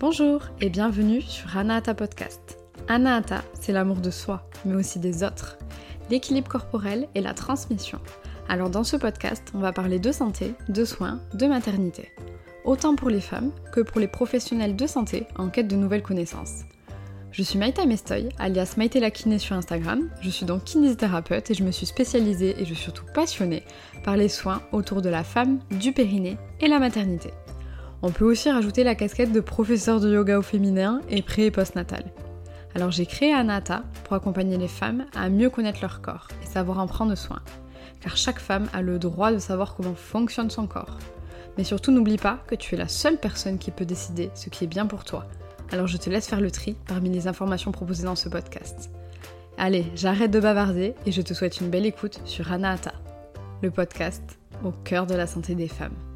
Bonjour et bienvenue sur Anahata Podcast. Anahata, c'est l'amour de soi, mais aussi des autres, l'équilibre corporel et la transmission. Alors dans ce podcast, on va parler de santé, de soins, de maternité. Autant pour les femmes que pour les professionnels de santé en quête de nouvelles connaissances. Je suis Maïta Mestoy, alias Maïté la kiné sur Instagram. Je suis donc kinésithérapeute et je me suis spécialisée et je suis surtout passionnée par les soins autour de la femme, du périnée et la maternité. On peut aussi rajouter la casquette de professeur de yoga au féminin et pré et postnatal. Alors j'ai créé Anata pour accompagner les femmes à mieux connaître leur corps et savoir en prendre soin. Car chaque femme a le droit de savoir comment fonctionne son corps. Mais surtout n'oublie pas que tu es la seule personne qui peut décider ce qui est bien pour toi. Alors je te laisse faire le tri parmi les informations proposées dans ce podcast. Allez, j'arrête de bavarder et je te souhaite une belle écoute sur Anahata, le podcast au cœur de la santé des femmes.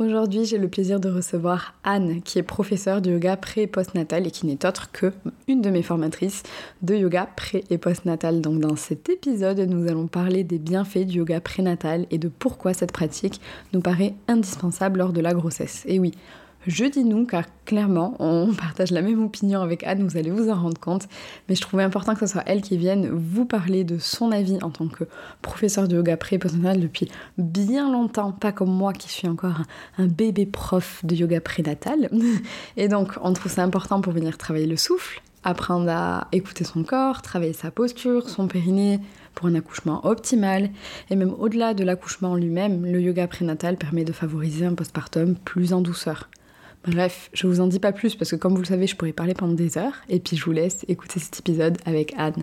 Aujourd'hui, j'ai le plaisir de recevoir Anne, qui est professeure de yoga pré et postnatal et qui n'est autre que une de mes formatrices de yoga pré et postnatal. Donc, dans cet épisode, nous allons parler des bienfaits du yoga prénatal et de pourquoi cette pratique nous paraît indispensable lors de la grossesse. Et oui, je dis nous car clairement on partage la même opinion avec Anne, vous allez vous en rendre compte, mais je trouvais important que ce soit elle qui vienne vous parler de son avis en tant que professeur de yoga pré-postnatal depuis bien longtemps, pas comme moi qui suis encore un bébé prof de yoga prénatal. Et donc on trouve ça important pour venir travailler le souffle, apprendre à écouter son corps, travailler sa posture, son périnée pour un accouchement optimal. Et même au-delà de l'accouchement lui-même, le yoga prénatal permet de favoriser un postpartum plus en douceur. Bref, je vous en dis pas plus parce que comme vous le savez, je pourrais parler pendant des heures. Et puis je vous laisse écouter cet épisode avec Anne.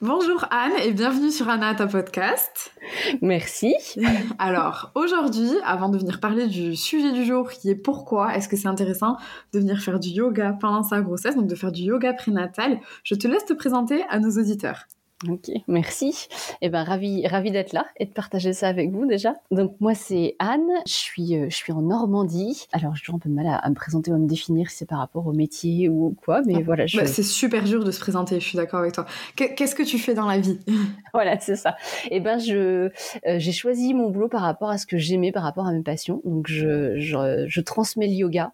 Bonjour Anne et bienvenue sur Anna ta podcast. Merci. Alors aujourd'hui, avant de venir parler du sujet du jour qui est pourquoi est-ce que c'est intéressant de venir faire du yoga pendant sa grossesse, donc de faire du yoga prénatal, je te laisse te présenter à nos auditeurs. Ok, merci. Eh ben, ravi, ravi d'être là et de partager ça avec vous déjà. Donc moi c'est Anne, je suis, euh, je suis en Normandie. Alors j'ai toujours un peu de mal à, me présenter ou à me définir si c'est par rapport au métier ou quoi, mais ah, voilà. Je... Bah, c'est super dur de se présenter, je suis d'accord avec toi. Qu'est-ce que tu fais dans la vie? Voilà, c'est ça. Eh ben je, euh, j'ai choisi mon boulot par rapport à ce que j'aimais, par rapport à mes passions. Donc je, je, je transmets le yoga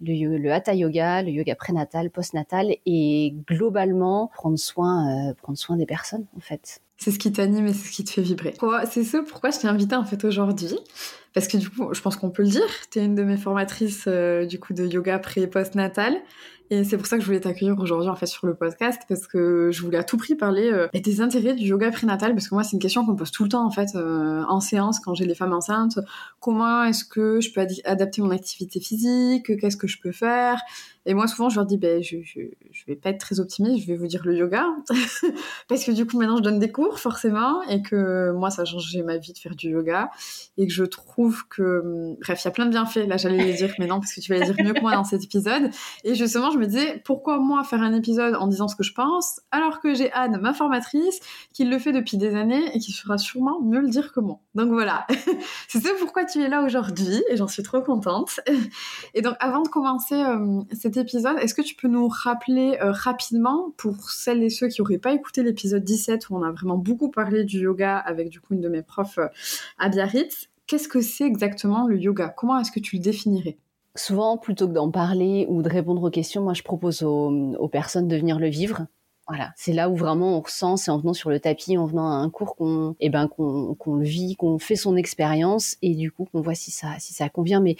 le, hatha yoga, le yoga prénatal, postnatal et globalement prendre soin, euh, prendre soin des personnes en fait. C'est ce qui t'anime et c'est ce qui te fait vibrer. C'est ce pourquoi je t'ai invité en fait aujourd'hui? Parce que du coup, je pense qu'on peut le dire, tu es une de mes formatrices euh, du coup de yoga pré et postnatal. Et c'est pour ça que je voulais t'accueillir aujourd'hui en fait sur le podcast parce que je voulais à tout prix parler euh, des intérêts du yoga prénatal parce que moi c'est une question qu'on pose tout le temps en fait euh, en séance quand j'ai les femmes enceintes. Comment est-ce que je peux adapter mon activité physique? Qu'est-ce que je peux faire? Et moi, souvent, je leur dis, ben, je, je, je, vais pas être très optimiste, je vais vous dire le yoga. Parce que du coup, maintenant, je donne des cours, forcément, et que moi, ça a changé ma vie de faire du yoga. Et que je trouve que, bref, il y a plein de bienfaits. Là, j'allais les dire, mais non, parce que tu vas les dire mieux que moi dans cet épisode. Et justement, je me disais, pourquoi moi faire un épisode en disant ce que je pense, alors que j'ai Anne, ma formatrice, qui le fait depuis des années et qui fera sûrement mieux le dire que moi. Donc voilà. C'est ça pourquoi tu es là aujourd'hui, et j'en suis trop contente. Et donc, avant de commencer euh, cette épisode, est-ce que tu peux nous rappeler euh, rapidement, pour celles et ceux qui n'auraient pas écouté l'épisode 17 où on a vraiment beaucoup parlé du yoga avec du coup une de mes profs euh, à Biarritz, qu'est-ce que c'est exactement le yoga? Comment est-ce que tu le définirais? Souvent, plutôt que d'en parler ou de répondre aux questions, moi je propose aux personnes de venir le vivre voilà, c'est là où vraiment on ressent, c'est en venant sur le tapis, en venant à un cours qu'on, eh ben qu'on, qu'on le vit, qu'on fait son expérience et du coup qu'on voit si ça, si ça convient. Mais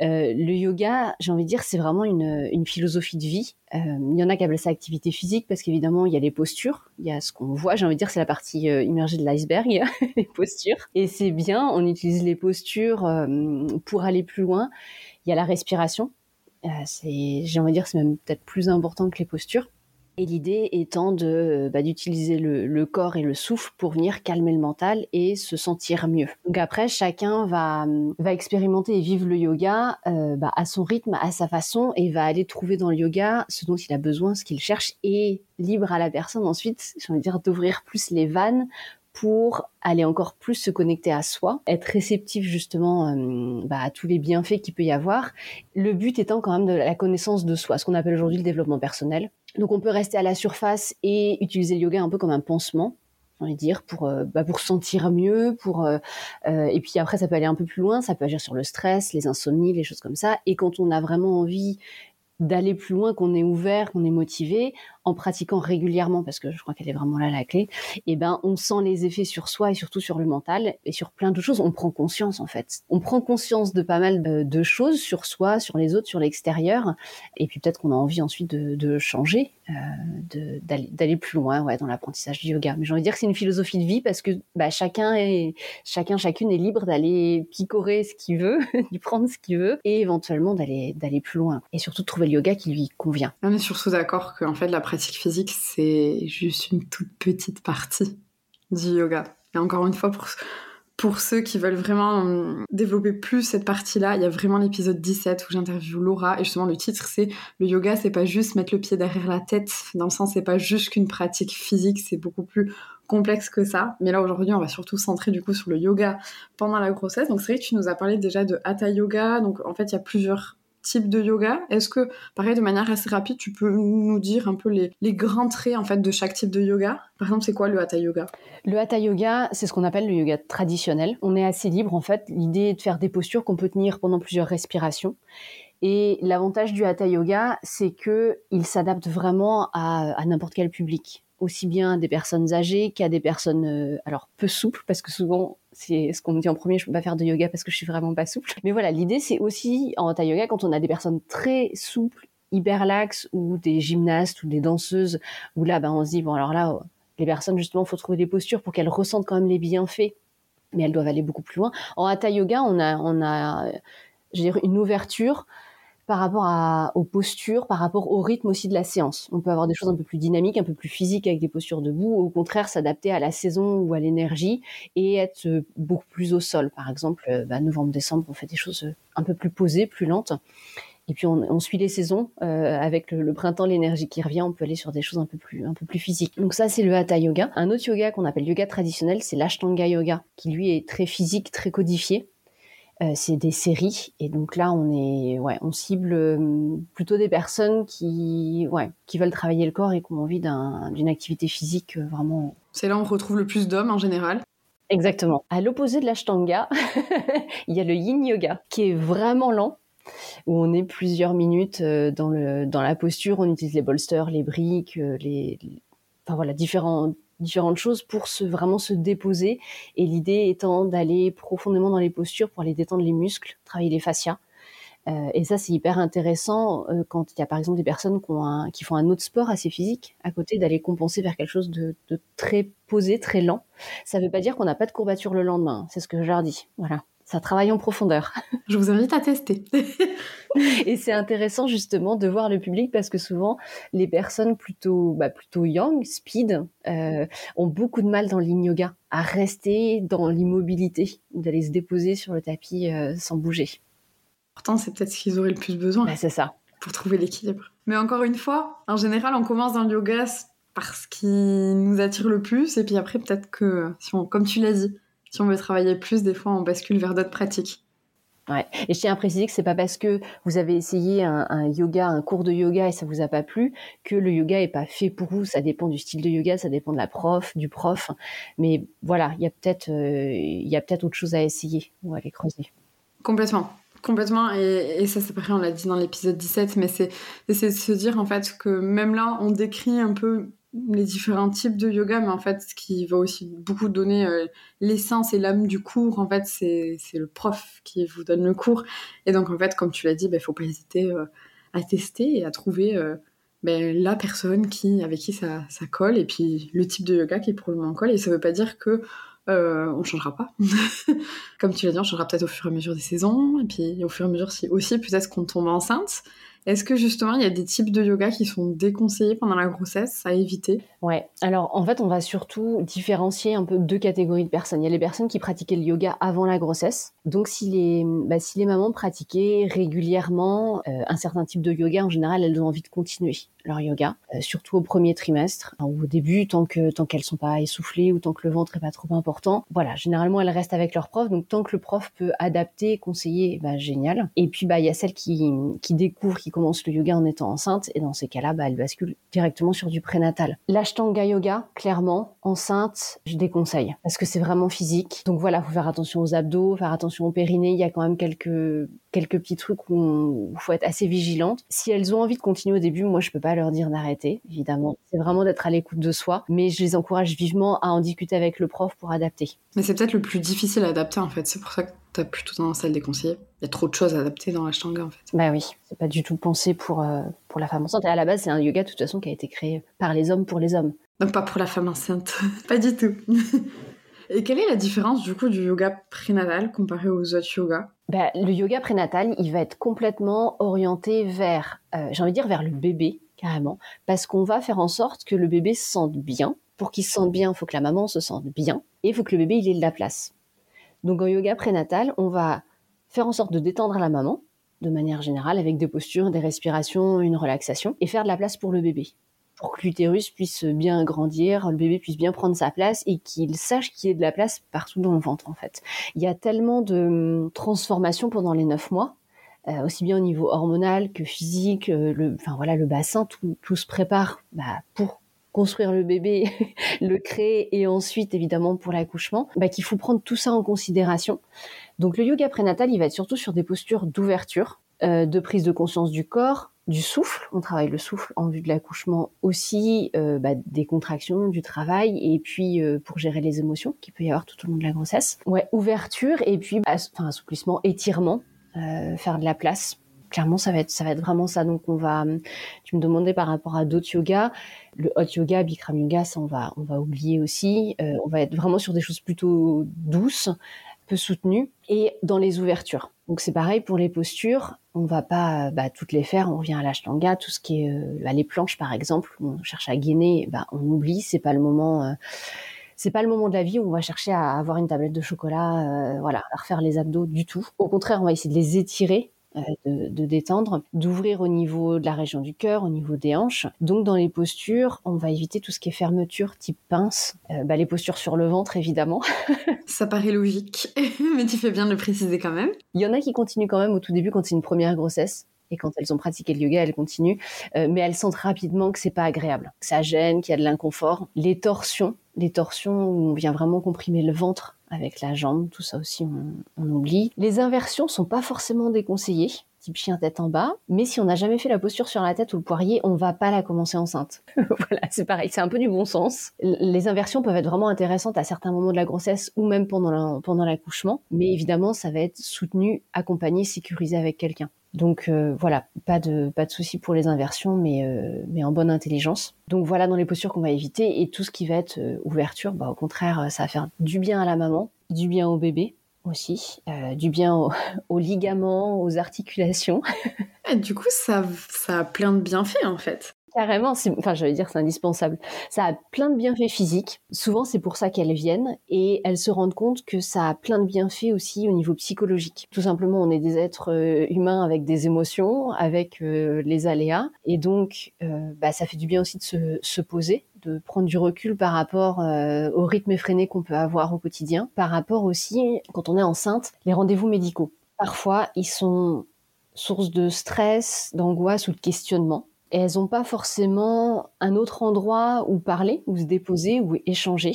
euh, le yoga, j'ai envie de dire, c'est vraiment une, philosophie de vie. Euh, il y en a qui appellent ça activité physique parce qu'évidemment il y a les postures, il y a ce qu'on voit. J'ai envie de dire, c'est la partie euh, immergée de l'iceberg, les postures. Et c'est bien, on utilise les postures pour aller plus loin. Il y a la respiration. J'ai envie de dire, c'est même peut-être plus important que les postures et l'idée étant de bah, d'utiliser le, corps et le souffle pour venir calmer le mental et se sentir mieux. Donc après, chacun va va expérimenter et vivre le yoga euh, bah, à son rythme, à sa façon, et va aller trouver dans le yoga ce dont il a besoin, ce qu'il cherche, et libre à la personne ensuite, j'ai envie de dire, d'ouvrir plus les vannes pour aller encore plus se connecter à soi, être réceptif justement euh, bah, à tous les bienfaits qu'il peut y avoir. Le but étant quand même de la connaissance de soi, ce qu'on appelle aujourd'hui le développement personnel. Donc on peut rester à la surface et utiliser le yoga un peu comme un pansement envie de dire, pour, bah, pour sentir mieux, pour et puis après ça peut aller un peu plus loin, ça peut agir sur le stress, les insomnies, les choses comme ça. Et quand on a vraiment envie d'aller plus loin, qu'on est ouvert, qu'on est motivé, en pratiquant régulièrement, parce que je crois qu'elle est vraiment là la clé, eh ben on sent les effets sur soi et surtout sur le mental et sur plein de choses. On prend conscience en fait. On prend conscience de pas mal de, choses sur soi, sur les autres, sur l'extérieur, et puis peut-être qu'on a envie ensuite de, changer, euh, d'aller plus loin, ouais, dans l'apprentissage du yoga. Mais j'ai envie de dire que c'est une philosophie de vie parce que bah, chacun est, chacun, chacune est libre d'aller picorer ce qu'il veut, d'y prendre ce qu'il veut, et éventuellement d'aller d'aller plus loin. Et surtout de trouver le yoga qui lui convient. On est surtout d'accord qu'en fait la pratique physique, c'est juste une toute petite partie du yoga. Et encore une fois, pour, pour ceux qui veulent vraiment hum, développer plus cette partie-là, il y a vraiment l'épisode 17 où j'interviewe Laura et justement le titre c'est le yoga, c'est pas juste mettre le pied derrière la tête, dans le sens c'est pas juste qu'une pratique physique, c'est beaucoup plus complexe que ça. Mais là aujourd'hui, on va surtout centrer du coup sur le yoga pendant la grossesse. Donc c'est vrai que tu nous as parlé déjà de hatha yoga. Donc en fait, il y a plusieurs type de yoga. Est-ce que, pareil, de manière assez rapide, tu peux nous dire un peu les, grands traits en fait de chaque type de yoga? Par exemple, c'est quoi le hatha yoga? Le hatha yoga, c'est ce qu'on appelle le yoga traditionnel. On est assez libre en fait. L'idée est de faire des postures qu'on peut tenir pendant plusieurs respirations. Et l'avantage du hatha yoga, c'est que il s'adapte vraiment à n'importe quel public aussi bien à des personnes âgées qu'à des personnes euh, alors peu souples parce que souvent c'est ce qu'on me dit en premier je peux pas faire de yoga parce que je suis vraiment pas souple. Mais voilà l'idée c'est aussi en hatha yoga quand on a des personnes très souples hyper laxes ou des gymnastes ou des danseuses où là ben on se dit bon alors là les personnes justement faut trouver des postures pour qu'elles ressentent quand même les bienfaits mais elles doivent aller beaucoup plus loin. En hatha yoga on a on a je une ouverture par rapport à, aux postures, par rapport au rythme aussi de la séance. On peut avoir des choses un peu plus dynamiques, un peu plus physiques avec des postures debout, ou au contraire s'adapter à la saison ou à l'énergie et être euh, beaucoup plus au sol. Par exemple, euh, bah, novembre-décembre, on fait des choses euh, un peu plus posées, plus lentes. Et puis on, on suit les saisons euh, avec le, le printemps, l'énergie qui revient. On peut aller sur des choses un peu plus un peu plus physiques. Donc ça c'est le hatha yoga. Un autre yoga qu'on appelle yoga traditionnel, c'est l'ashtanga yoga, qui lui est très physique, très codifié. Euh, c'est des séries et donc là on est ouais on cible euh, plutôt des personnes qui ouais qui veulent travailler le corps et qui ont envie d'une activité physique euh, vraiment. C'est là où on retrouve le plus d'hommes en général. Exactement. À l'opposé de l'ashtanga il y a le yin yoga qui est vraiment lent où on est plusieurs minutes dans le dans la posture. On utilise les bolsters les briques les enfin voilà différents différentes choses pour se vraiment se déposer et l'idée étant d'aller profondément dans les postures pour aller détendre les muscles, travailler les fascias. Euh, et ça, c'est hyper intéressant euh, quand il y a par exemple des personnes qui, ont qui font un autre sport assez physique à côté, d'aller compenser vers quelque chose de, de très posé, très lent. Ça ne veut pas dire qu'on n'a pas de courbature le lendemain, c'est ce que je leur dis. Voilà ça travaille en profondeur. Je vous invite à tester. et c'est intéressant justement de voir le public parce que souvent les personnes plutôt bah, plutôt young, speed, euh, ont beaucoup de mal dans l'in yoga à rester dans l'immobilité, d'aller se déposer sur le tapis euh, sans bouger. Pourtant, c'est peut-être ce qu'ils auraient le plus besoin. Bah, c'est ça. Pour trouver l'équilibre. Mais encore une fois, en général, on commence dans le yoga parce qu'il nous attire le plus, et puis après, peut-être que, si on, comme tu l'as dit, si on veut travailler plus, des fois, on bascule vers d'autres pratiques. Ouais. Et je tiens à préciser que c'est pas parce que vous avez essayé un, yoga, un cours de yoga et ça vous a pas plu que le yoga est pas fait pour vous. Ça dépend du style de yoga, ça dépend de la prof, du prof. Mais voilà, il y a peut-être, euh, il a peut-être autre chose à essayer ou à aller creuser. Complètement. Complètement, et, et ça c'est pareil, on l'a dit dans l'épisode 17, mais c'est de se dire en fait que même là, on décrit un peu les différents types de yoga, mais en fait, ce qui va aussi beaucoup donner euh, l'essence et l'âme du cours, en fait, c'est le prof qui vous donne le cours. Et donc, en fait, comme tu l'as dit, il ben, ne faut pas hésiter euh, à tester et à trouver euh, ben, la personne qui, avec qui ça, ça, colle, et puis le type de yoga qui pour le moment colle. Et ça ne veut pas dire que on changera pas. comme tu l'as dit, on changera peut-être au fur et à mesure des saisons, et puis au fur et à mesure si, aussi peut-être qu'on tombe enceinte. Est-ce que justement il y a des types de yoga qui sont déconseillés pendant la grossesse à éviter? Ouais, alors en fait on va surtout différencier un peu deux catégories de personnes. Il y a les personnes qui pratiquaient le yoga avant la grossesse. Donc si les, bah, si les mamans pratiquaient régulièrement euh, un certain type de yoga, en général elles ont envie de continuer leur yoga, euh, surtout au premier trimestre ou au début, tant que tant qu'elles sont pas essoufflées ou tant que le ventre est pas trop important. Voilà, généralement elles restent avec leur prof, donc tant que le prof peut adapter, conseiller, bah, génial. Et puis bah il y a celles qui qui découvrent, qui commence le yoga en étant enceinte et dans ces cas-là, bah, elle bascule directement sur du prénatal. L'ashtanga yoga, clairement, enceinte, je déconseille parce que c'est vraiment physique. Donc voilà, faut faire attention aux abdos, faire attention au périnée. Il y a quand même quelques quelques petits trucs où il faut être assez vigilante. Si elles ont envie de continuer au début, moi je peux pas leur dire d'arrêter, évidemment. C'est vraiment d'être à l'écoute de soi, mais je les encourage vivement à en discuter avec le prof pour adapter. Mais c'est peut-être le plus difficile à adapter en fait. C'est pour ça que tu as plutôt tendance à le déconseiller. Il y a trop de choses à adapter dans l'ashtanga en fait. Bah oui, c'est pas du tout pensé pour, euh, pour la femme enceinte. Et à la base, c'est un yoga de toute façon qui a été créé par les hommes pour les hommes. Donc pas pour la femme enceinte. pas du tout. Et quelle est la différence du coup du yoga prénatal comparé aux autres yogas? Bah, Le yoga prénatal, il va être complètement orienté vers, euh, j'ai envie de dire, vers le bébé, carrément, parce qu'on va faire en sorte que le bébé se sente bien. Pour qu'il se sente bien, il faut que la maman se sente bien, et il faut que le bébé il ait de la place. Donc en yoga prénatal, on va faire en sorte de détendre la maman, de manière générale, avec des postures, des respirations, une relaxation, et faire de la place pour le bébé pour que l'utérus puisse bien grandir, le bébé puisse bien prendre sa place et qu'il sache qu'il y ait de la place partout dans le ventre en fait. Il y a tellement de hum, transformations pendant les neuf mois, euh, aussi bien au niveau hormonal que physique, euh, le, enfin voilà le bassin, tout, se prépare bah, pour construire le bébé, le créer et ensuite évidemment pour l'accouchement, bah, qu'il faut prendre tout ça en considération. Donc le yoga prénatal, il va être surtout sur des postures d'ouverture, euh, de prise de conscience du corps, du souffle. On travaille le souffle en vue de l'accouchement aussi, euh, bah, des contractions, du travail, et puis euh, pour gérer les émotions qu'il peut y avoir tout au long de la grossesse. Ouverture et puis bah, assouplissement, étirement, faire de la place. Clairement, ça va être ça va être vraiment ça. Donc on va. Tu me demandais par rapport à d'autres yogas, le hot yoga, Bikram yoga, ça on va on va oublier aussi. on va être vraiment sur des choses plutôt douces, peu soutenues, et dans les ouvertures. Donc c'est pareil pour les postures, on va pas bah, toutes les faire, on revient à l'ashtanga, tout ce qui est euh, bah, les planches par exemple, on cherche à gainer, bah, on oublie, c'est pas le moment euh, c'est pas le moment de la vie où on va chercher à avoir une tablette de chocolat, euh, voilà, à refaire les abdos du tout. Au contraire, on va essayer de les étirer euh, de, détendre, d'ouvrir au niveau de la région du cœur, au niveau des hanches. Donc dans les postures, on va éviter tout ce qui est fermeture type pince, euh, bah, les postures sur le ventre évidemment. Ça paraît logique, mais tu fais bien de le préciser quand même. Il y en a qui continuent quand même au tout début quand c'est une première grossesse et quand elles ont pratiqué le yoga, elles continuent, euh, mais elles sentent rapidement que c'est pas agréable, que ça gêne, qu'il y a de l'inconfort. Les torsions, les torsions où on vient vraiment comprimer le ventre avec la jambe, tout ça aussi on, oublie. Les inversions sont pas forcément déconseillées, type chien tête en bas, mais si on n'a jamais fait la posture sur la tête ou le poirier, on va pas la commencer enceinte. voilà, c'est pareil, c'est un peu du bon sens. Les inversions peuvent être vraiment intéressantes à certains moments de la grossesse ou même pendant pendant l'accouchement, mais évidemment ça va être soutenu, accompagné, sécurisé avec quelqu'un. Donc euh, voilà, pas de pas de souci pour les inversions, mais euh, mais en bonne intelligence. Donc voilà dans les postures qu'on va éviter et tout ce qui va être euh, ouverture, bah au contraire, ça va faire du bien à la maman, du bien au bébé aussi, du bien aux ligaments, aux articulations. du coup, ça ça a plein de bienfaits en fait. Carrément, enfin, j'allais dire, c'est indispensable. Ça a plein de bienfaits physiques. Souvent, c'est pour ça qu'elles viennent et elles se rendent compte que ça a plein de bienfaits aussi au niveau psychologique. Tout simplement, on est des êtres euh, humains avec des émotions, avec euh, les aléas, et donc, euh, bah, ça fait du bien aussi de se, se poser, de prendre du recul par rapport au rythme effréné qu'on peut avoir au quotidien, par rapport aussi, quand on est enceinte, les rendez-vous médicaux. Parfois, ils sont source de stress, d'angoisse ou de questionnement et elles n'ont pas forcément un autre endroit où parler, où se déposer, où échanger.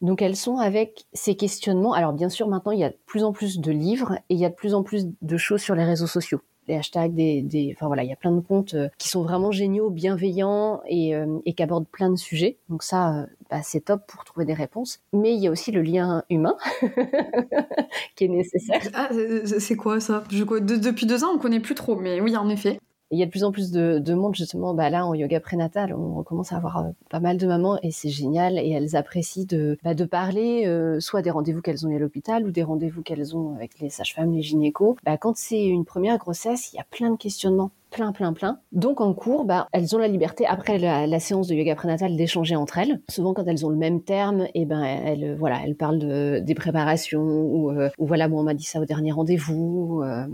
Donc elles sont avec ces questionnements. Alors bien sûr, maintenant, il y a de plus en plus de livres et il y a de plus en plus de choses sur les réseaux sociaux. Les hashtags, des, enfin voilà, il y a plein de comptes euh, qui sont vraiment géniaux, bienveillants et, euh, et qui abordent plein de sujets. Donc ça, euh, bah, c'est top pour trouver des réponses. Mais il y a aussi le lien humain qui est nécessaire. Ah, c'est quoi ça? Depuis deux ans, on connaît plus trop, mais oui, en effet il y a de plus en plus de, monde justement bah là en yoga prénatal on commence à avoir euh, pas mal de mamans et c'est génial et elles apprécient de, bah, de parler euh, soit des rendez-vous qu'elles ont eu à l'hôpital ou des rendez-vous qu'elles ont avec les sages-femmes les gynécos. Bah, quand c'est une première grossesse il y a plein de questionnements plein, plein, plein. Donc en cours, bah, elles ont la liberté après la, séance de yoga prénatal d'échanger entre elles. Souvent quand elles ont le même terme, et eh ben elles, voilà, elles parlent de, des préparations ou, euh, voilà, bon, on m'a dit ça au dernier rendez-vous. Euh,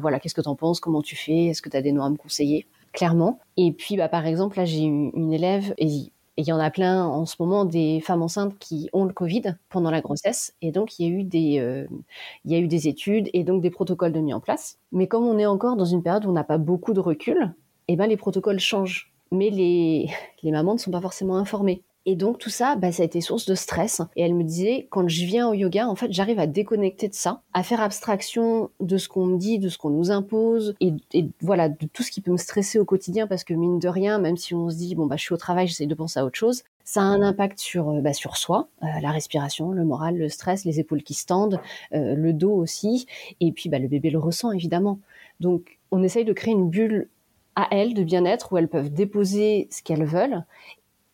voilà, qu'est-ce que tu en penses Comment tu fais Est-ce que tu as des noms à me conseiller Clairement. Et puis, bah, par exemple, là, j'ai une, élève, et Et il y en a plein en ce moment des femmes enceintes qui ont le Covid pendant la grossesse. Et donc, il y a eu des, euh, y a eu des études et donc des protocoles de mis en place. Mais comme on est encore dans une période où on n'a pas beaucoup de recul, eh ben, les protocoles changent. Mais les, les mamans ne sont pas forcément informées. Et donc tout ça, bah, ça a été source de stress. Et elle me disait, quand je viens au yoga, en fait, j'arrive à déconnecter de ça, à faire abstraction de ce qu'on me dit, de ce qu'on nous impose, et, voilà, de tout ce qui peut me stresser au quotidien, parce que mine de rien, même si on se dit, bon, bah, je suis au travail, j'essaie de penser à autre chose, ça a un impact sur, euh, bah, sur soi, euh, la respiration, le moral, le stress, les épaules qui se tendent, euh, le dos aussi, et puis bah, le bébé le ressent évidemment. Donc on essaye de créer une bulle à elles de bien-être où elles peuvent déposer ce qu'elles veulent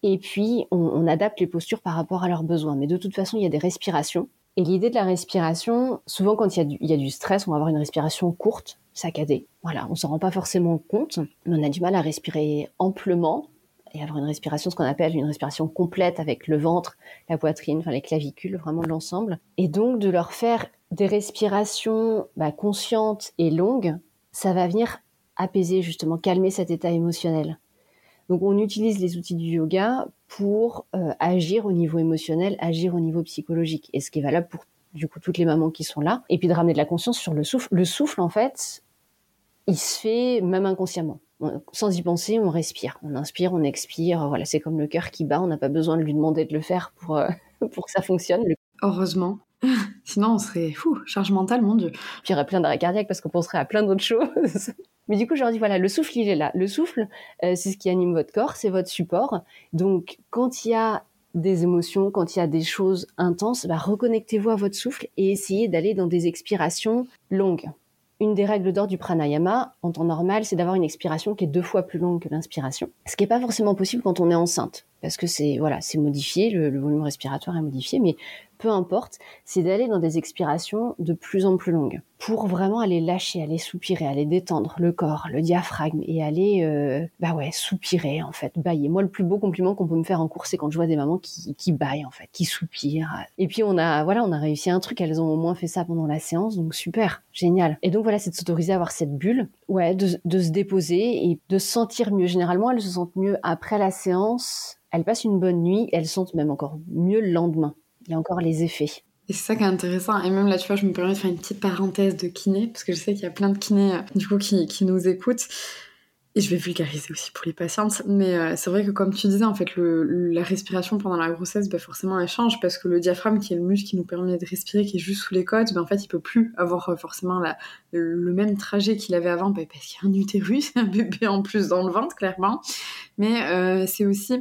et puis, on, adapte les postures par rapport à leurs besoins. Mais de toute façon, il y a des respirations. Et l'idée de la respiration, souvent quand il y, a du, stress, on va avoir une respiration courte, saccadée. Voilà, on s'en rend pas forcément compte, mais on a du mal à respirer amplement et avoir une respiration, ce qu'on appelle une respiration complète avec le ventre, la poitrine, enfin les clavicules, vraiment l'ensemble. Et donc de leur faire des respirations bah, conscientes et longues, ça va venir apaiser justement, calmer cet état émotionnel. Donc on utilise les outils du yoga pour euh, agir au niveau émotionnel, agir au niveau psychologique, et ce qui est valable pour du coup toutes les mamans qui sont là, et puis de ramener de la conscience sur le souffle. Le souffle en fait, il se fait même inconsciemment. Sans y penser, on respire, on inspire, on expire. Voilà, c'est comme le cœur qui bat. On n'a pas besoin de lui demander de le faire pour euh, pour que ça fonctionne. Heureusement. Sinon, on serait fou, charge mentale, mon Dieu. Puis il y aurait plein d'arrêts cardiaques parce qu'on penserait à plein d'autres choses. Mais du coup, je leur dis, voilà, le souffle, il est là. Le souffle, euh, c'est ce qui anime votre corps, c'est votre support. Donc, quand il y a des émotions, quand il y a des choses intenses, bah, reconnectez-vous à votre souffle et essayez d'aller dans des expirations longues. Une des règles d'or du pranayama, en temps normal, c'est d'avoir une expiration qui est deux fois plus longue que l'inspiration. Ce qui n'est pas forcément possible quand on est enceinte, parce que c'est voilà, c'est modifié, le, volume respiratoire est modifié, mais peu importe, c'est d'aller dans des expirations de plus en plus longues pour vraiment aller lâcher, aller soupirer, aller détendre le corps, le diaphragme et aller euh, bah ouais, soupirer en fait, bailler. Moi le plus beau compliment qu'on peut me faire en cours c'est quand je vois des mamans qui qui baillent en fait, qui soupirent. Et puis on a voilà, on a réussi un truc, elles ont au moins fait ça pendant la séance donc super, génial. Et donc voilà, c'est de s'autoriser à avoir cette bulle, ouais, de, de se déposer et de se sentir mieux. Généralement, elles se sentent mieux après la séance, elles passent une bonne nuit, elles sentent même encore mieux le lendemain il y a encore les effets. Et c'est ça qui est intéressant. Et même là, tu vois, je me permets de faire une petite parenthèse de kiné, parce que je sais qu'il y a plein de kinés, euh, du coup, qui, qui, nous écoutent. Et je vais vulgariser aussi pour les patientes. Mais euh, c'est vrai que, comme tu disais, en fait, la respiration pendant la grossesse, bah, forcément, elle change, parce que le diaphragme, qui est le muscle qui nous permet de respirer, qui est juste sous les côtes, bah, en fait, il peut plus avoir euh, forcément le même trajet qu'il avait avant, bah, parce qu'il y a un utérus, un bébé en plus dans le ventre, clairement. Mais c'est aussi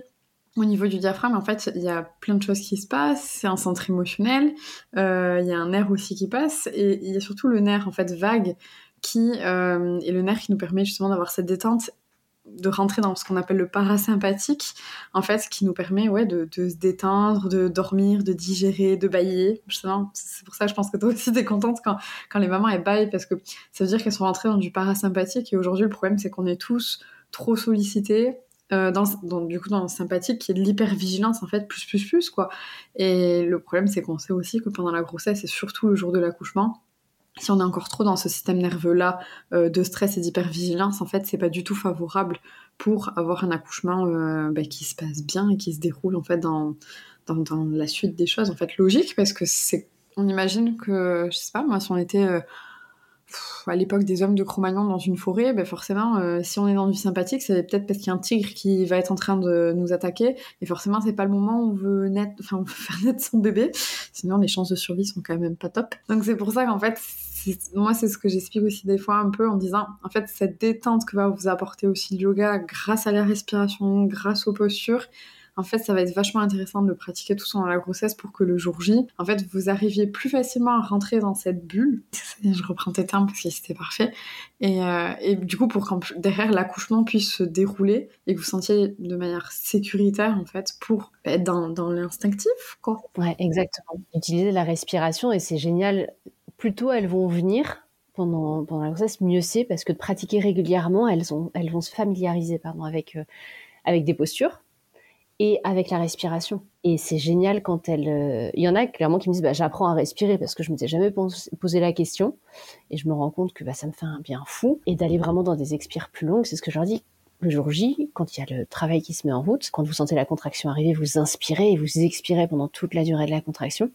au niveau du diaphragme, en fait, il y a plein de choses qui se passent. C'est un centre émotionnel. Euh, il y a un nerf aussi qui passe. Et il y a surtout le nerf, en fait, vague, qui euh, est le nerf qui nous permet justement d'avoir cette détente, de rentrer dans ce qu'on appelle le parasympathique, en fait, qui nous permet ouais, de, se détendre, de dormir, de digérer, de bailler. C'est pour ça que je pense que toi aussi, t'es contente quand, quand les mamans, elles baillent, parce que ça veut dire qu'elles sont rentrées dans du parasympathique. Et aujourd'hui, le problème, c'est qu'on est tous trop sollicités, euh, du coup dans le sympathique qui est de l'hypervigilance en fait plus plus plus quoi. Et le problème c'est qu'on sait aussi que pendant la grossesse et surtout le jour de l'accouchement si on est encore trop dans ce système nerveux là euh, de stress et d'hypervigilance en fait c'est pas du tout favorable pour avoir un accouchement euh, bah, qui se passe bien et qui se déroule en fait dans, dans, dans la suite des choses en fait logique parce que c'est on imagine que je sais pas moi si on était à l'époque des hommes de Cro-Magnon dans une forêt, ben forcément, euh, si on est dans du sympathique, c'est peut-être parce qu'il y a un tigre qui va être en train de nous attaquer, et forcément, c'est pas le moment où on veut, net, enfin, faire naître son bébé, sinon les chances de survie sont quand même pas top. Donc c'est pour ça qu'en fait, moi, c'est ce que j'explique aussi des fois un peu en disant, en fait, cette détente que va vous apporter aussi le yoga grâce à la respiration, grâce aux postures, en fait, ça va être vachement intéressant de le pratiquer tout pendant la grossesse pour que le jour J, en fait, vous arriviez plus facilement à rentrer dans cette bulle. Je reprends tes termes parce que c'était parfait. Et, euh, du coup, pour que derrière l'accouchement puisse se dérouler et que vous sentiez de manière sécuritaire, en fait, pour être dans, l'instinctif, quoi. Ouais, exactement. Utiliser la respiration et c'est génial. Plus tôt elles vont venir, pendant, pendant la grossesse, mieux c'est parce que de pratiquer régulièrement, elles vont se familiariser pardon, avec, euh, avec des postures et avec la respiration. Et c'est génial quand elle... Euh, il y en a clairement qui me disent bah, j'apprends à respirer parce que je ne m'étais jamais posé la question et je me rends compte que bah, ça me fait un bien fou. Et d'aller vraiment dans des expires plus longues, c'est ce que je leur dis. le jour J, quand il y a le travail qui se met en route, quand vous sentez la contraction arriver, vous inspirez et vous expirez pendant toute la durée de la contraction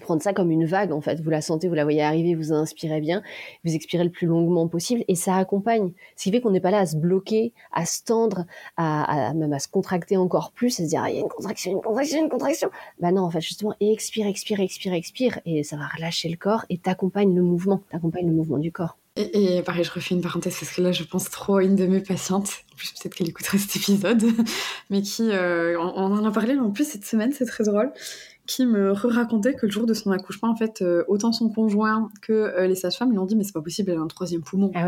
prendre ça comme une vague en fait. Vous la sentez, vous la voyez arriver, vous inspirez bien, vous expirez le plus longuement possible et ça accompagne. Ce qui fait qu'on n'est pas là à se bloquer, à se tendre, à, même à se contracter encore plus, à se dire ah, il y a une contraction, une contraction, une contraction. Bah non, en fait justement expire, expire, expire, expire et ça va relâcher le corps et t'accompagne le mouvement, t'accompagne le mouvement du corps. Et, pareil, je refais une parenthèse parce que là, je pense trop à une de mes patientes. En plus, peut-être qu'elle écouterait cet épisode, mais qui, euh, on, on, en a parlé en plus cette semaine, c'est très drôle qui me racontait que le jour de son accouchement, en fait, euh, autant son conjoint que euh, les sages-femmes lui ont dit mais c'est pas possible, elle a un troisième poumon. Ah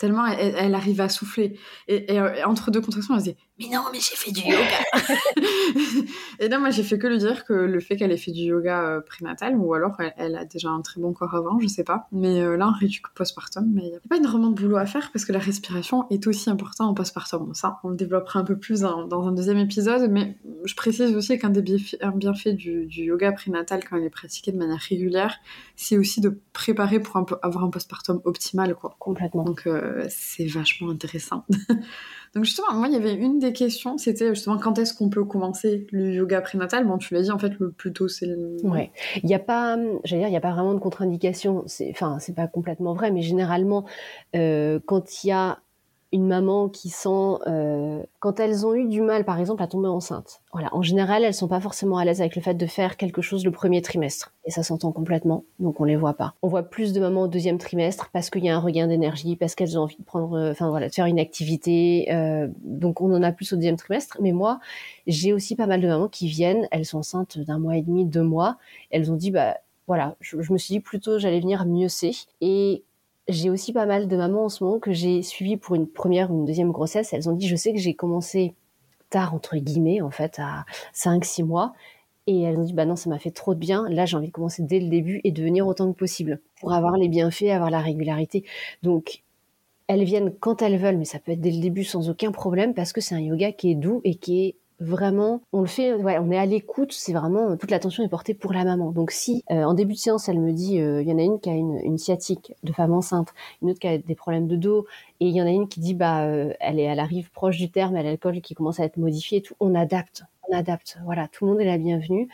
tellement elle, arrive à souffler. Et, euh, entre deux contractions, elle se dit Mais non, mais j'ai fait du yoga Et là, moi, j'ai fait que lui dire que le fait qu'elle ait fait du yoga euh, prénatal, ou alors elle, a déjà un très bon corps avant, je sais pas. Mais euh, là, un réduit postpartum, mais il n'y a pas énormément de boulot à faire parce que la respiration est aussi importante en postpartum. ça, on le développera un peu plus dans, un deuxième épisode, mais je précise aussi qu'un des bienfaits, du, du, yoga prénatal quand il est pratiqué de manière régulière, c'est aussi de préparer pour avoir un postpartum optimal, quoi. Complètement. Donc, c'est vachement intéressant. Donc justement, moi, il y avait une des questions, c'était justement quand est-ce qu'on peut commencer le yoga prénatal? Bon, tu l'as dit, en fait, le plus tôt, c'est le... Ouais. Il n'y a pas, j'allais dire, il n'y a pas vraiment de contre-indication. Enfin, c'est pas complètement vrai, mais généralement, euh, quand il y a une maman qui sent euh, quand elles ont eu du mal, par exemple, à tomber enceinte. Voilà, en général, elles sont pas forcément à l'aise avec le fait de faire quelque chose le premier trimestre, et ça s'entend complètement, donc on les voit pas. On voit plus de mamans au deuxième trimestre parce qu'il y a un regain d'énergie, parce qu'elles ont envie de prendre, euh, enfin voilà, de faire une activité, euh, donc on en a plus au deuxième trimestre. Mais moi, j'ai aussi pas mal de mamans qui viennent, elles sont enceintes d'un mois et demi, deux mois, elles ont dit bah voilà, je, me suis dit plutôt j'allais venir mieux c'est et j'ai aussi pas mal de mamans en ce moment que j'ai suivies pour une première ou une deuxième grossesse. Elles ont dit, je sais que j'ai commencé tard, entre guillemets, en fait, à 5-6 mois. Et elles ont dit, bah non, ça m'a fait trop de bien. Là, j'ai envie de commencer dès le début et de venir autant que possible pour avoir les bienfaits, avoir la régularité. Donc, elles viennent quand elles veulent, mais ça peut être dès le début sans aucun problème parce que c'est un yoga qui est doux et qui est vraiment, on le fait, on est à l'écoute, c'est vraiment, toute l'attention est portée pour la maman. Donc si euh, en début de séance, elle me dit, euh, il y en a une qui a une, sciatique de femme enceinte, une autre qui a des problèmes de dos, et il y en a une qui dit, bah, euh, elle, est, elle arrive proche du terme, elle a l'alcool qui commence à être modifié et tout, on adapte, on adapte, voilà, tout le monde est la bienvenue.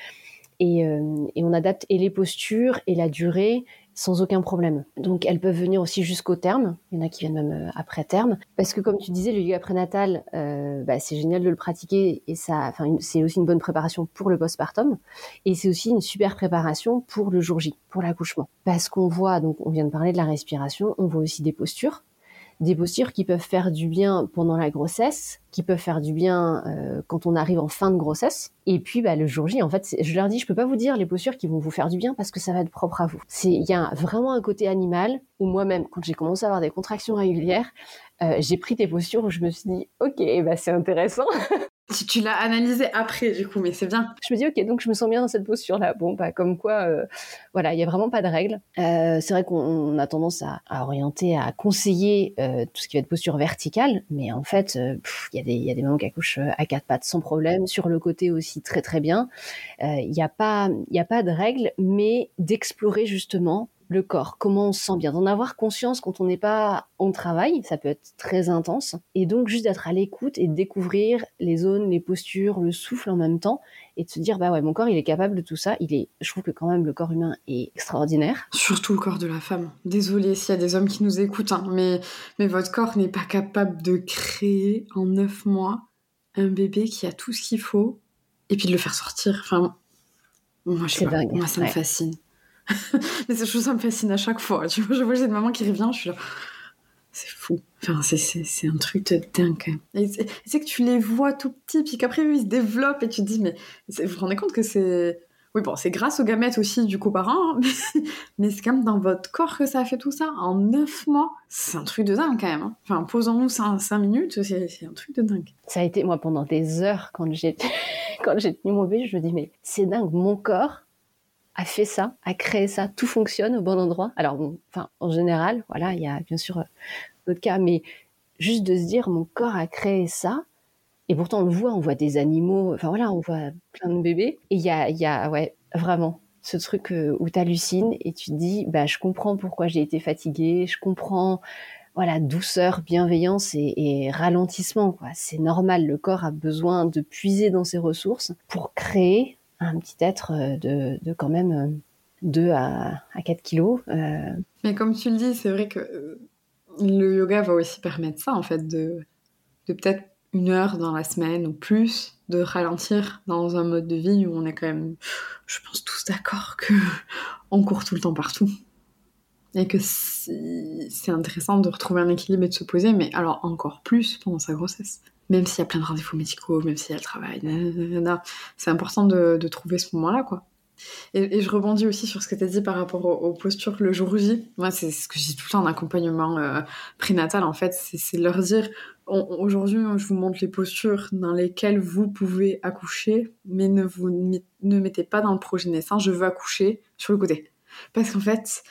Et, et on adapte et les postures et la durée sans aucun problème. Donc elles peuvent venir aussi jusqu'au terme. Il y en a qui viennent même euh, après terme, parce que comme tu disais, le yoga prénatal, euh, bah, c'est génial de le pratiquer et ça, enfin c'est aussi une bonne préparation pour le postpartum et c'est aussi une super préparation pour le jour J, pour l'accouchement, parce qu'on voit donc on vient de parler de la respiration, on voit aussi des postures des postures qui peuvent faire du bien pendant la grossesse, qui peuvent faire du bien euh, quand on arrive en fin de grossesse. Et puis bah, le jour J, en fait, je leur dis, je peux pas vous dire les postures qui vont vous faire du bien parce que ça va être propre à vous. C'est, il y a vraiment un côté animal où moi-même, quand j'ai commencé à avoir des contractions régulières, euh, j'ai pris des postures où je me suis dit, ok, bah c'est intéressant. Tu, tu l'as analysé après, du coup, mais c'est bien. Je me dis, ok, donc je me sens bien dans cette posture-là. Bon, bah, comme quoi, euh, voilà, il y a vraiment pas de règles. Euh, c'est vrai qu'on a tendance à, à, orienter, à conseiller euh, tout ce qui va être posture verticale, mais en fait, il y, a des, y a des mamans qui accouchent à quatre pattes sans problème, sur le côté aussi très très bien. Il n'y a pas, a pas de règles, mais d'explorer justement le corps, comment on se sent bien, d'en avoir conscience quand on n'est pas en travail, ça peut être très intense, et donc juste d'être à l'écoute et de découvrir les zones, les postures, le souffle en même temps, et de se dire bah ouais mon corps il est capable de tout ça, il est, je trouve que quand même le corps humain est extraordinaire. Surtout le corps de la femme. Désolée s'il y a des hommes qui nous écoutent, hein, mais mais votre corps n'est pas capable de créer en neuf mois un bébé qui a tout ce qu'il faut et puis de le faire sortir. Enfin moi je sais pas, moi ça me fascine. Mais cette chose, ça me fascine à chaque fois. Tu vois, je vois cette maman qui revient, je suis là. C'est fou. Enfin, c'est un truc de dingue. C'est que tu les vois tout petits, puis qu'après, ils se développent, et tu te dis, mais vous vous rendez compte que c'est. Oui, bon, c'est grâce aux gamètes aussi du coparent, hein, mais, c'est quand même dans votre corps que ça a fait tout ça. En neuf mois, c'est un truc de dingue quand même. Hein. Enfin, posons-nous cinq, cinq, minutes, c'est un truc de dingue. Ça a été, moi, pendant des heures, quand j'ai tenu mon bébé, je me dis, mais c'est dingue, mon corps, a fait ça, a créé ça, tout fonctionne au bon endroit. Alors, en général, voilà, il y a bien sûr euh, d'autres cas, mais juste de se dire, mon corps a créé ça, et pourtant on le voit, on voit des animaux, enfin voilà, on voit plein de bébés, et il y a, y a, ouais, vraiment, ce truc euh, où tu hallucines et tu te dis, bah, je comprends pourquoi j'ai été fatiguée, je comprends voilà, douceur, bienveillance et, ralentissement. Quoi. C'est normal, le corps a besoin de puiser dans ses ressources pour créer un petit être de, de quand même 2 à, à 4 kilos. Mais comme tu le dis, c'est vrai que le yoga va aussi permettre ça, en fait, de, de peut-être une heure dans la semaine ou plus, de ralentir dans un mode de vie où on est quand même, je pense, tous d'accord que on court tout le temps partout. Et que c'est intéressant de retrouver un équilibre et de se poser, mais alors encore plus pendant sa grossesse. Même s'il y a plein de rendez-vous médicaux, même s'il y a le travail, c'est important de, trouver ce moment-là, quoi. Et, je rebondis aussi sur ce que tu as dit par rapport aux, postures le jour J. Moi, c'est ce que je dis tout le temps en accompagnement euh, prénatal, en fait, c'est leur dire aujourd'hui, je vous montre les postures dans lesquelles vous pouvez accoucher, mais ne vous ne mettez pas dans le projet naissant, je veux accoucher sur le côté. Parce qu'en fait,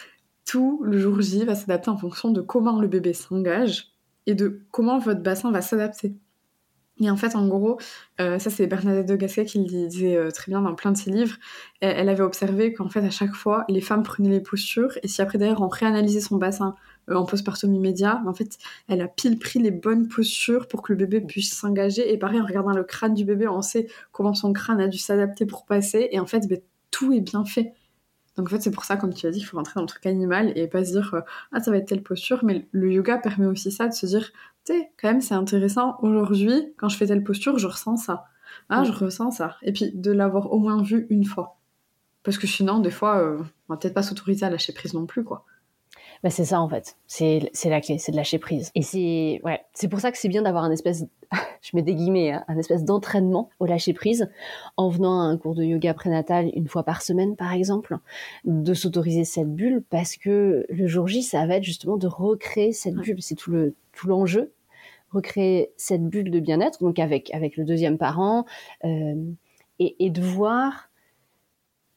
tout le jour J va s'adapter en fonction de comment le bébé s'engage et de comment votre bassin va s'adapter. Et en fait, en gros, euh, ça c'est Bernadette de Gasquet qui le disait euh, très bien dans plein de ses livres. Elle, avait observé qu'en fait, à chaque fois, les femmes prenaient les postures et si après derrière on réanalysait son bassin euh, en postpartum immédiat, en fait, elle a pile pris les bonnes postures pour que le bébé puisse s'engager. Et pareil, en regardant le crâne du bébé, on sait comment son crâne a dû s'adapter pour passer. Et en fait, ben, tout est bien fait. Donc en fait, c'est pour ça, comme tu as dit, il faut rentrer dans le truc animal et pas se dire ah ça va être telle posture. Mais le yoga permet aussi ça, de se dire quand même, c'est intéressant. Aujourd'hui, quand je fais telle posture, je ressens ça. Ah, je ressens ça. Et puis, de l'avoir au moins vu une fois. Parce que sinon, des fois, euh, on va peut-être pas s'autoriser à lâcher prise non plus, quoi. Bah c'est ça en fait, c'est la clé, c'est de lâcher prise. Et c'est ouais, c'est pour ça que c'est bien d'avoir un espèce, je mets des guillemets, hein, un espèce d'entraînement au lâcher prise en venant à un cours de yoga prénatal une fois par semaine par exemple, de s'autoriser cette bulle parce que le jour J ça va être justement de recréer cette bulle, c'est tout le tout l'enjeu. Recréer cette bulle de bien-être, donc avec, avec le deuxième parent, euh, et, de voir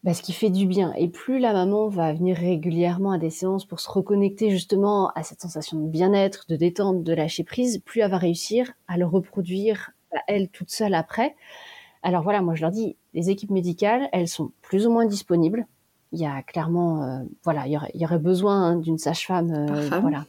bah, ce qui fait du bien. Et plus la maman va venir régulièrement à des séances pour se reconnecter justement à cette sensation de bien-être, de détente, de lâcher prise, plus elle va réussir à le reproduire à elle toute seule après. Alors voilà, moi je leur dis, les équipes médicales, elles sont plus ou moins disponibles il y a clairement, euh, voilà, il y aurait, besoin hein, d'une sage-femme, euh, voilà,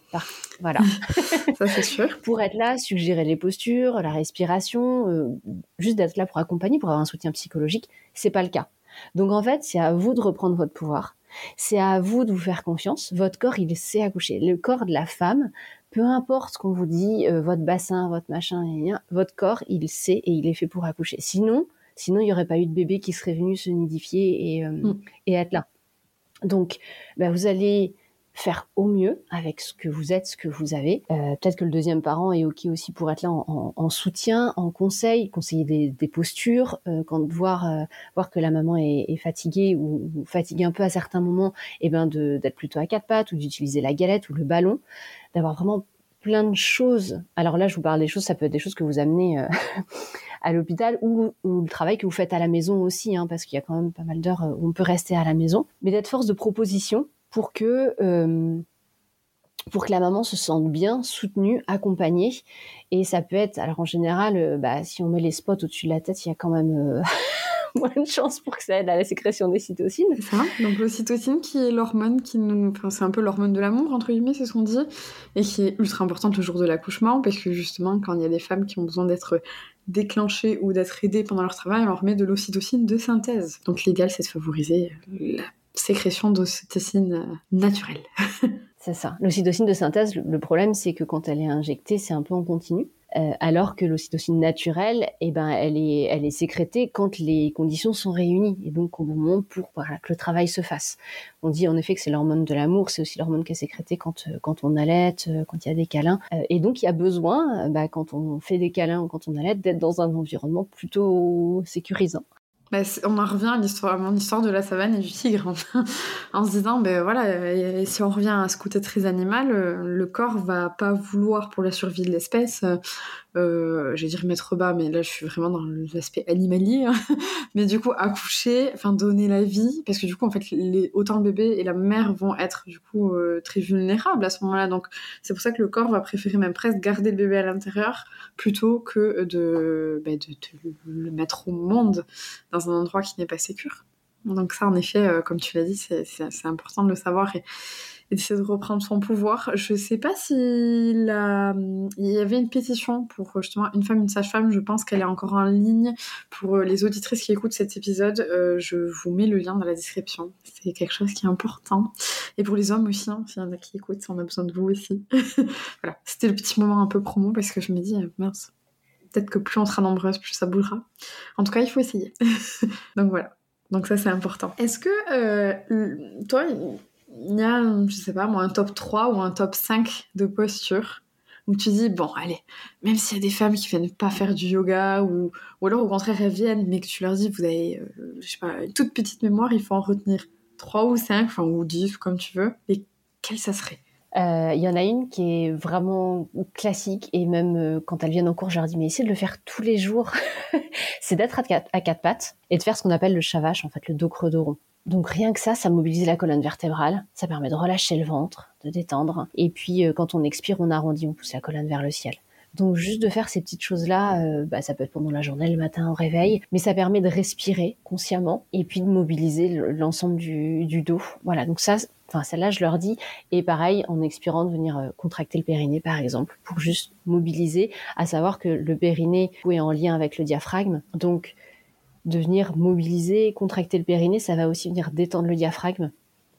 voilà, ça c'est sûr. pour être là, suggérer les postures, la respiration, euh, juste d'être là pour accompagner, pour avoir un soutien psychologique, c'est pas le cas. Donc en fait, c'est à vous de reprendre votre pouvoir. C'est à vous de vous faire confiance. Votre corps, il sait accoucher. Le corps de la femme, peu importe ce qu'on vous dit, votre bassin, votre machin, votre corps, il sait et il est fait pour accoucher. Sinon, Sinon, il n'y aurait pas eu de bébé qui serait venu se nidifier et, euh, mm. être là. Donc, bah, vous allez faire au mieux avec ce que vous êtes, ce que vous avez. Euh, peut-être que le deuxième parent est OK aussi pour être là en, soutien, en conseil, conseiller des, postures, euh, quand voir voir que la maman est, fatiguée ou, fatiguée un peu à certains moments, et eh ben d'être plutôt à quatre pattes ou d'utiliser la galette ou le ballon, d'avoir vraiment plein de choses. Alors là, je vous parle des choses, ça peut être des choses que vous amenez à l'hôpital ou, le travail que vous faites à la maison aussi, hein, parce qu'il y a quand même pas mal d'heures où on peut rester à la maison, mais d'être force de proposition pour que euh, pour que la maman se sente bien, soutenue, accompagnée. Et ça peut être, alors en général, euh, bah, si on met les spots au-dessus de la tête, il y a quand même euh, moins de chance pour que ça aide à la sécrétion des cytocines. C'est ça. Donc l'ocytocine qui est l'hormone qui nous... Enfin, c'est un peu l'hormone de l'amour, entre guillemets, c'est ce qu'on dit, et qui est ultra importante le jour de l'accouchement, parce que justement, quand il y a des femmes qui ont besoin d'être déclenchées ou d'être aidées pendant leur travail, on leur met de l'ocytocine de synthèse. Donc l'idéal, c'est de favoriser la sécrétion d'ocytocine euh, naturelle. c'est ça. L'ocytocine de synthèse, le problème, c'est que quand elle est injectée, c'est un peu en continu. Euh, alors que l'ocytocine naturelle, eh ben, elle est, elle est sécrétée quand les conditions sont réunies et donc au moment pour que le travail se fasse. On dit en effet que c'est l'hormone de l'amour, c'est aussi l'hormone qui est sécrétée quand, euh, quand on allait, quand il y a des câlins. et donc il y a besoin, bah, quand on fait des câlins ou quand on allait, d'être dans un environnement plutôt sécurisant. Bah, on en revient à l'histoire, mon histoire de la savane et du tigre, en, se disant, ben voilà, si on revient à ce côté très animal, le corps va pas vouloir pour la survie de l'espèce euh, je vais dire mettre bas, mais là je suis vraiment dans l'aspect animalier. Hein. mais du coup, accoucher, enfin donner la vie, parce que du coup, en fait, autant le bébé et la mère vont être du coup euh, très vulnérables à ce moment-là. Donc c'est pour ça que le corps va préférer même presque garder le bébé à l'intérieur plutôt que de, bah, de, le mettre au monde dans un endroit qui n'est pas sécur. Donc ça, en effet, euh, comme tu l'as dit, c'est important de le savoir. Et d'essayer de reprendre son pouvoir. Je sais pas s'il a... il y avait une pétition pour justement une femme, une sage-femme. Je pense qu'elle est encore en ligne. Pour euh, les auditrices qui écoutent cet épisode, euh, je vous mets le lien dans la description. C'est quelque chose qui est important. Et pour les hommes aussi, hein, s'il y en a qui écoutent, on a besoin de vous aussi. voilà, c'était le petit moment un peu promo parce que je me dis, euh, mince, peut-être que plus on sera nombreuses, plus ça bougera. En tout cas, il faut essayer. Donc voilà. Donc ça, c'est important. Est-ce que toi, il y a, je sais pas moi, un top 3 ou un top 5 de postures où tu dis, bon, allez, même s'il y a des femmes qui viennent pas faire du yoga ou, ou alors au contraire elles viennent, mais que tu leur dis, vous avez, euh, je sais pas, une toute petite mémoire, il faut en retenir 3 ou 5, enfin, ou 10, comme tu veux, et quelle ça serait? Euh, il y en a une qui est vraiment classique et même euh, quand elles viennent en cours, je leur dis mais essayez de le faire tous les jours. c'est d'être à, quatre pattes et de faire ce qu'on appelle le chavache, en fait le dos creux dos rond. Donc rien que ça, ça mobilise la colonne vertébrale, ça permet de relâcher le ventre, de détendre. Et puis euh, quand on expire, on arrondit, on pousse la colonne vers le ciel. Donc juste de faire ces petites choses-là, euh, bah, ça peut être pendant la journée, le matin, au réveil, mais ça permet de respirer consciemment et puis de mobiliser l'ensemble du, dos. Voilà, donc ça, enfin celle-là, je leur dis. Et pareil, en expirant, de venir euh, contracter le périnée, par exemple, pour juste mobiliser, à savoir que le périnée est en lien avec le diaphragme. Donc de venir mobiliser, contracter le périnée, ça va aussi venir détendre le diaphragme.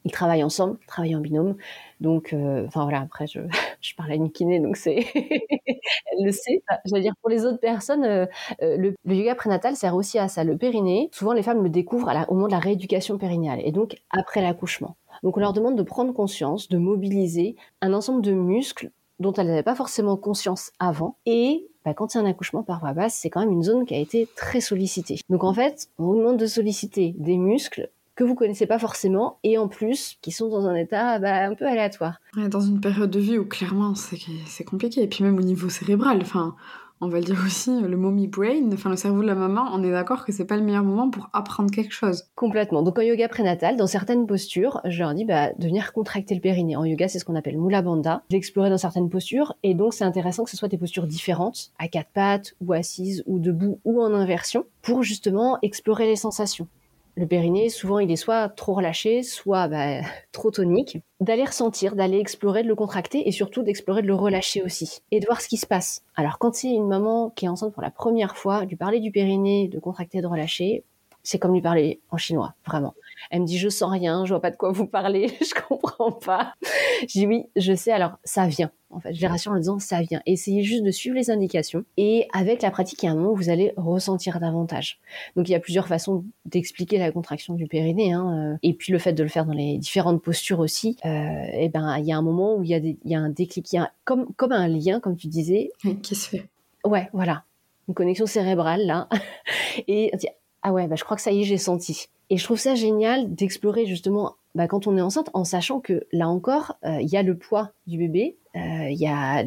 Ils travaillent ensemble, travaillent en binôme. Donc, euh, enfin voilà, après, je, je parle à une kiné, donc c'est. Elle le sait. Je veux dire, pour les autres personnes, euh, euh, le, yoga prénatal sert aussi à ça. Le périnée, souvent les femmes le découvrent au moment de la rééducation périnéale et donc après l'accouchement. Donc, on leur demande de prendre conscience, de mobiliser un ensemble de muscles dont elles n'avaient pas forcément conscience avant et bah, quand il y a un accouchement par voie basse, c'est quand même une zone qui a été très sollicitée. Donc en fait, on vous demande de solliciter des muscles que vous connaissez pas forcément et en plus qui sont dans un état bah, un peu aléatoire. dans une période de vie où clairement c'est compliqué et puis même au niveau cérébral, enfin on va le dire aussi, le mommy brain, enfin le cerveau de la maman, on est d'accord que c'est pas le meilleur moment pour apprendre quelque chose. Complètement. Donc en yoga prénatal, dans certaines postures, je leur dis bah, de venir contracter le périnée. En yoga, c'est ce qu'on appelle Mula Bandha, d'explorer dans certaines postures, et donc c'est intéressant que ce soit des postures différentes, à quatre pattes, ou assises, ou debout, ou en inversion, pour justement explorer les sensations le périnée, souvent, il est soit trop relâché, soit bah, trop tonique. D'aller ressentir, d'aller explorer, de le contracter et surtout d'explorer, de le relâcher aussi. Et de voir ce qui se passe. Alors, quand c'est une maman qui est enceinte pour la première fois, lui parler du périnée, de contracter, de relâcher, c'est comme lui parler en chinois, vraiment. Elle me dit, je sens rien, je vois pas de quoi vous parlez, je comprends pas. Je dis oui, je sais, alors ça vient. En fait, je les rassure en disant ça vient. Essayez juste de suivre les indications et avec la pratique, il y a un moment où vous allez ressentir davantage. Donc il y a plusieurs façons d'expliquer la contraction du périnée, hein, euh, et puis le fait de le faire dans les différentes postures aussi. Euh, et eh ben il y a un moment où il y a, il y a un déclic, il y a comme comme un lien, comme tu disais, qui se fait. Ouais, voilà, une connexion cérébrale là, et ah ouais, bah, je crois que ça y est, j'ai senti. Et je trouve ça génial d'explorer justement bah, quand on est enceinte, en sachant que là encore, euh, il y a le poids du bébé, euh, il y a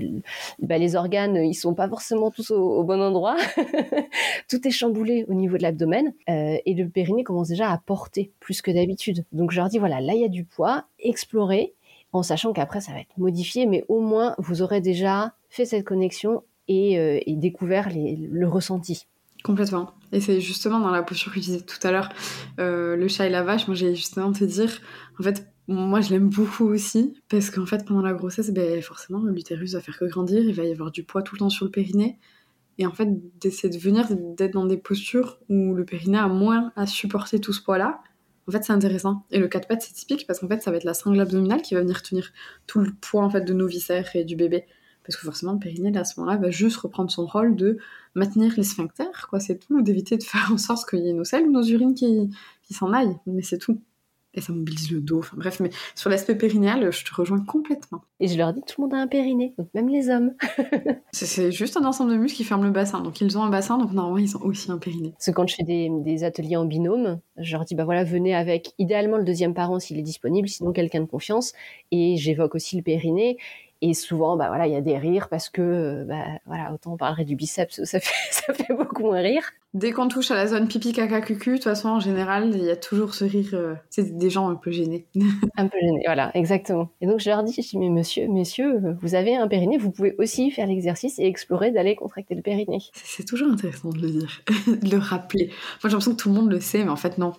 bah, les organes, ils sont pas forcément tous au, bon endroit, tout est chamboulé au niveau de l'abdomen euh, et le périnée commence déjà à porter plus que d'habitude. Donc je leur dis voilà, là il y a du poids, explorez en sachant qu'après ça va être modifié, mais au moins vous aurez déjà fait cette connexion et, découvert le ressenti. Complètement. Et c'est justement dans la posture que je disais tout à l'heure, euh, le chat et la vache, moi j'ai justement te dire, en fait, moi je l'aime beaucoup aussi, parce qu'en fait pendant la grossesse, ben, forcément l'utérus va faire que grandir, il va y avoir du poids tout le temps sur le périnée. Et en fait, d'essayer de venir, d'être dans des postures où le périnée a moins à supporter tout ce poids-là, en fait c'est intéressant. Et le 4 pattes c'est typique parce qu'en fait ça va être la sangle abdominale qui va venir tenir tout le poids en fait de nos viscères et du bébé. Parce que forcément, le périnée, à ce moment-là, va juste reprendre son rôle de maintenir les sphincters, quoi, c'est tout, d'éviter de faire en sorte qu'il y ait nos selles ou nos urines qui, qui s'en aillent, mais c'est tout. Et ça mobilise le dos, enfin bref, mais sur l'aspect périnéal, je te rejoins complètement. Et je leur dis, tout le monde a un périnée, donc même les hommes. c'est juste un ensemble de muscles qui ferment le bassin, donc ils ont un bassin, donc normalement ils ont aussi un périnée. Parce que quand je fais des, des ateliers en binôme, je leur dis, bah voilà, venez avec idéalement le deuxième parent s'il est disponible, sinon quelqu'un de confiance, et j'évoque aussi le périnée, et souvent, bah voilà, il y a des rires parce que, bah voilà, autant on parlerait du biceps, ça fait, ça fait beaucoup moins rire. Dès qu'on touche à la zone pipi caca cucu, de toute façon, en général, il y a toujours ce rire. Euh, c'est des gens un peu gênés. un peu gênés, voilà, exactement. Et donc je leur dis, je dis, mais monsieur, messieurs, vous avez un périnée, vous pouvez aussi faire l'exercice et explorer d'aller contracter le périnée. C'est toujours intéressant de le dire, de le rappeler. Moi, j'ai l'impression que tout le monde le sait, mais en fait, non.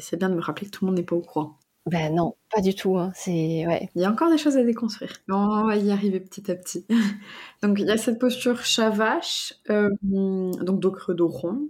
c'est bien de me rappeler que tout le monde n'est pas au courant. Ben non, pas du tout. Hein. C'est ouais. Il y a encore des choses à déconstruire. On va y arriver petit à petit. donc il y a cette posture chavache, euh, donc dos creux, dos rond.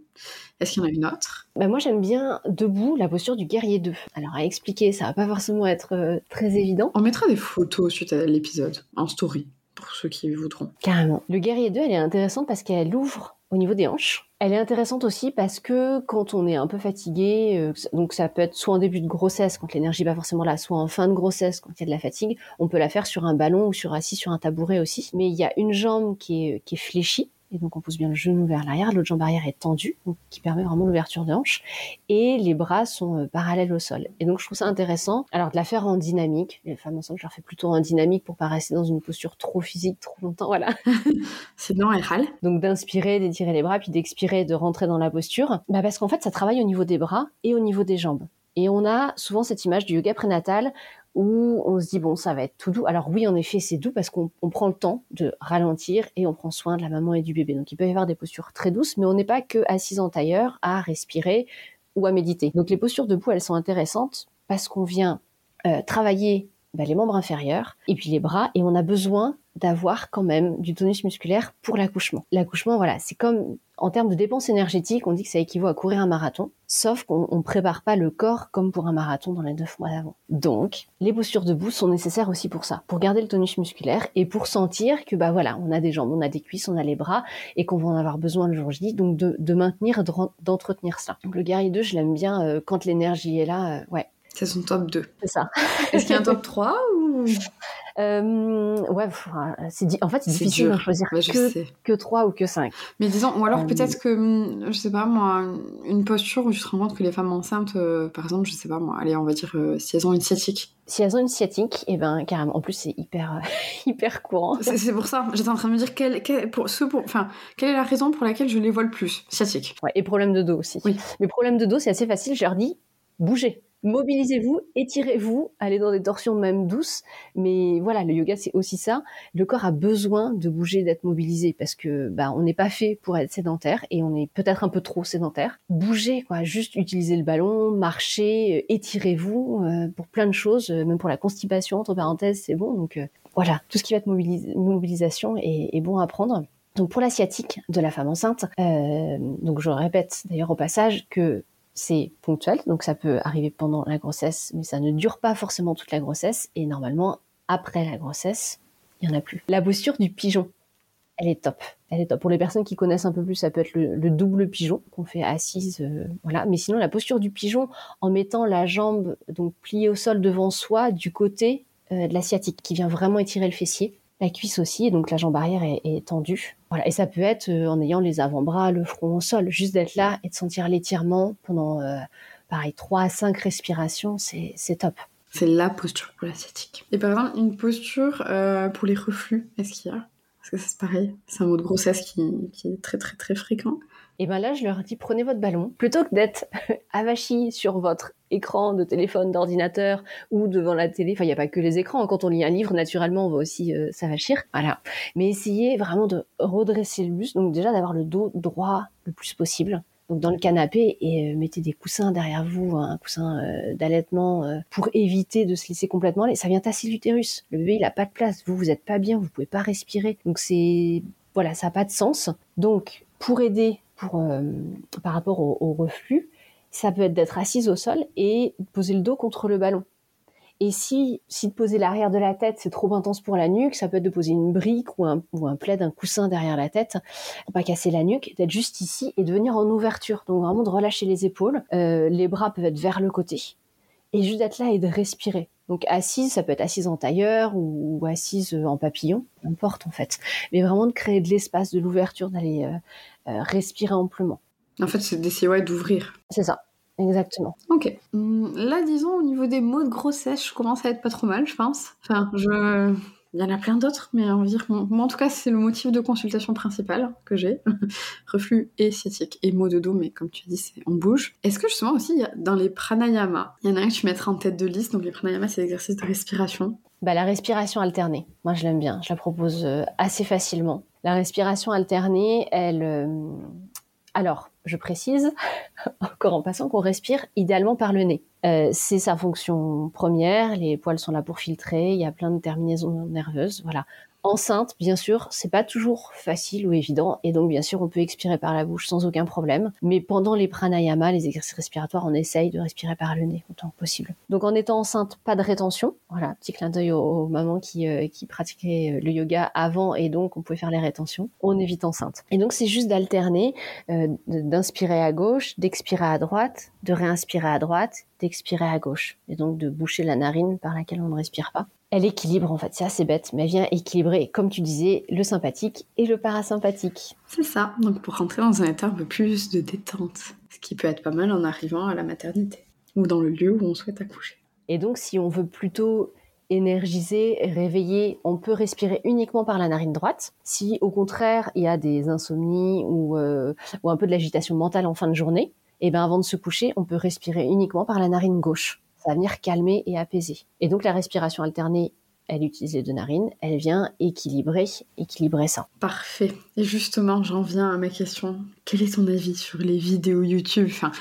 Est-ce qu'il y en a une autre? Ben Moi j'aime bien debout la posture du guerrier 2. Alors à expliquer, ça va pas forcément être euh, très évident. On mettra des photos suite à l'épisode en story pour ceux qui voudront. Carrément. Le guerrier 2, elle est intéressante parce qu'elle ouvre au niveau des hanches. Elle est intéressante aussi parce que quand on est un peu fatigué, euh, donc ça peut être soit en début de grossesse quand l'énergie n'est pas forcément là, soit en fin de grossesse quand il y a de la fatigue, on peut la faire sur un ballon ou sur assis sur un tabouret aussi. Mais il y a une jambe qui est, qui est fléchie et donc on pousse bien le genou vers l'arrière, l'autre jambe arrière est tendue, donc, qui permet vraiment l'ouverture de hanche, et les bras sont euh, parallèles au sol. Et donc je trouve ça intéressant, alors de la faire en dynamique, les femmes enceintes je leur fais plutôt en dynamique pour pas rester dans une posture trop physique trop longtemps, voilà. Sinon elles râlent. Donc d'inspirer, d'étirer les bras, puis d'expirer, de rentrer dans la posture, bah parce qu'en fait ça travaille au niveau des bras et au niveau des jambes. Et on a souvent cette image du yoga prénatal où on se dit bon ça va être tout doux. Alors oui en effet c'est doux parce qu'on prend le temps de ralentir et on prend soin de la maman et du bébé. Donc il peut y avoir des postures très douces, mais on n'est pas que assis en tailleur à respirer ou à méditer. Donc les postures debout elles sont intéressantes parce qu'on vient euh, travailler bah, les membres inférieurs et puis les bras et on a besoin d'avoir quand même du tonus musculaire pour l'accouchement. L'accouchement, voilà, c'est comme en termes de dépenses énergétiques, on dit que ça équivaut à courir un marathon, sauf qu'on ne prépare pas le corps comme pour un marathon dans les neuf mois d'avant. Donc, les postures debout sont nécessaires aussi pour ça, pour garder le tonus musculaire et pour sentir que bah voilà, on a des jambes, on a des cuisses, on a les bras et qu'on va en avoir besoin le jour J, donc de, de maintenir, d'entretenir ça. Donc le guerrier 2, je l'aime bien euh, quand l'énergie est là, euh, ouais. C'est son top 2. C'est ça. Est-ce qu'il y a un top 3 ou? Euh, ouais, c'est en fait c'est difficile de choisir bah, que, que 3 ou que 5. Mais disons, ou alors euh, peut-être que, hum, je sais pas moi, une posture où tu te rends compte que les femmes enceintes, euh, par exemple, je sais pas moi, allez, on va dire si elles ont une sciatique. Si elles ont une sciatique, et eh ben carrément, en plus c'est hyper, hyper courant. C'est pour ça, j'étais en train de me dire quelle, pour, ce pour, quelle est la raison pour laquelle je les vois le plus Sciatique? Ouais, et problème de dos aussi. Oui. Mais problème de dos, c'est assez facile, je leur dis, bougez mobilisez-vous, étirez-vous, allez dans des torsions même douces. Mais voilà, le yoga, c'est aussi ça. Le corps a besoin de bouger, d'être mobilisé parce que bah, on n'est pas fait pour être sédentaire et on est peut-être un peu trop sédentaire. Bougez, quoi. Juste utiliser le ballon, marcher, euh, étirez-vous euh, pour plein de choses, euh, même pour la constipation, entre parenthèses, c'est bon. Donc voilà, tout ce qui va être mobilisation est, bon à prendre. Donc pour la sciatique de la femme enceinte, donc je répète d'ailleurs au passage que c'est ponctuel, donc ça peut arriver pendant la grossesse, mais ça ne dure pas forcément toute la grossesse, et normalement, après la grossesse, il n'y en a plus. La posture du pigeon, elle est top. Elle est top. Pour les personnes qui connaissent un peu plus, ça peut être le, double pigeon qu'on fait assise, euh, voilà. Mais sinon, la posture du pigeon, en mettant la jambe donc pliée au sol devant soi, du côté euh, de la sciatique, qui vient vraiment étirer le fessier la cuisse aussi, et donc la jambe arrière est, tendue. Voilà, et ça peut être euh, en ayant les avant-bras, le front au sol, juste d'être là et de sentir l'étirement pendant, euh, pareil, 3 à 5 respirations, c'est top. C'est la posture pour l'asiatique. Et par exemple, une posture euh, pour les reflux, est-ce qu'il y a? Parce que c'est pareil, c'est un mot de grossesse qui, qui est très très très fréquent. Et ben là, je leur dis prenez votre ballon plutôt que d'être avachi sur votre écran de téléphone, d'ordinateur ou devant la télé. Enfin, il n'y a pas que les écrans. Quand on lit un livre, naturellement, on va aussi euh, s'avachir. Voilà. Mais essayez vraiment de redresser le buste. Donc déjà d'avoir le dos droit le plus possible. Donc dans le canapé et euh, mettez des coussins derrière vous, un coussin euh, d'allaitement pour éviter de se laisser complètement aller. Ça vient tasser l'utérus. Le bébé il a pas de place. Vous vous êtes pas bien, vous pouvez pas respirer. Donc c'est voilà, ça n'a pas de sens. Donc pour aider euh, par rapport au, reflux, ça peut être d'être assise au sol et poser le dos contre le ballon. Et si, de poser l'arrière de la tête, c'est trop intense pour la nuque, ça peut être de poser une brique ou un, ou un plaid, un coussin derrière la tête, pour pas casser la nuque, d'être juste ici et de venir en ouverture. Donc vraiment de relâcher les épaules. Euh, les bras peuvent être vers le côté. Et juste d'être là et de respirer. Donc assise, ça peut être assise en tailleur ou, assise en papillon, n'importe en fait. Mais vraiment de créer de l'espace, de l'ouverture, d'aller euh, euh, respirer amplement. En fait, c'est d'essayer d'ouvrir. C'est ça. Exactement. Ok. Hum, là, disons, au niveau des mots de grossesse, je commence à être pas trop mal, je pense. Enfin, je... Il y en a plein d'autres, mais on va dire en tout cas, c'est le motif de consultation principal que j'ai. Reflux et sciatique et maux de dos, mais comme tu as dit, c'est on bouge. Est-ce que justement aussi, dans les pranayama, il y en a un que tu mettras en tête de liste. Donc les pranayama, c'est l'exercice de respiration. Bah, la respiration alternée, moi je l'aime bien, je la propose euh, assez facilement. La respiration alternée, elle... Euh, alors, je précise, encore en passant, qu'on respire idéalement par le nez. Euh, c'est sa fonction première. Les poils sont là pour filtrer. Il y a plein de terminaisons nerveuses. Voilà. Enceinte, bien sûr, c'est pas toujours facile ou évident, et donc bien sûr, on peut expirer par la bouche sans aucun problème. Mais pendant les pranayama, les exercices respiratoires, on essaye de respirer par le nez autant que possible. Donc en étant enceinte, pas de rétention. Voilà, petit clin d'œil aux, mamans qui, euh, pratiquaient le yoga avant, et donc on pouvait faire les rétentions. On évite enceinte. Et donc c'est juste d'alterner, euh, d'inspirer à gauche, d'expirer à droite, de réinspirer à droite, d'expirer à gauche, et donc de boucher la narine par laquelle on ne respire pas elle équilibre en fait, c'est assez bête, mais elle vient équilibrer, comme tu disais, le sympathique et le parasympathique. C'est ça, donc pour rentrer dans un état un peu plus de détente, ce qui peut être pas mal en arrivant à la maternité, ou dans le lieu où on souhaite accoucher. Et donc si on veut plutôt énergiser, réveiller, on peut respirer uniquement par la narine droite. Si au contraire il y a des insomnies ou, euh, ou un peu de l'agitation mentale en fin de journée, et eh bien avant de se coucher, on peut respirer uniquement par la narine gauche ça va venir calmer et apaiser. Et donc la respiration alternée, elle utilise les deux narines, elle vient équilibrer, équilibrer ça. Parfait. Et justement, j'en viens à ma question. Quel est ton avis sur les vidéos YouTube? Enfin,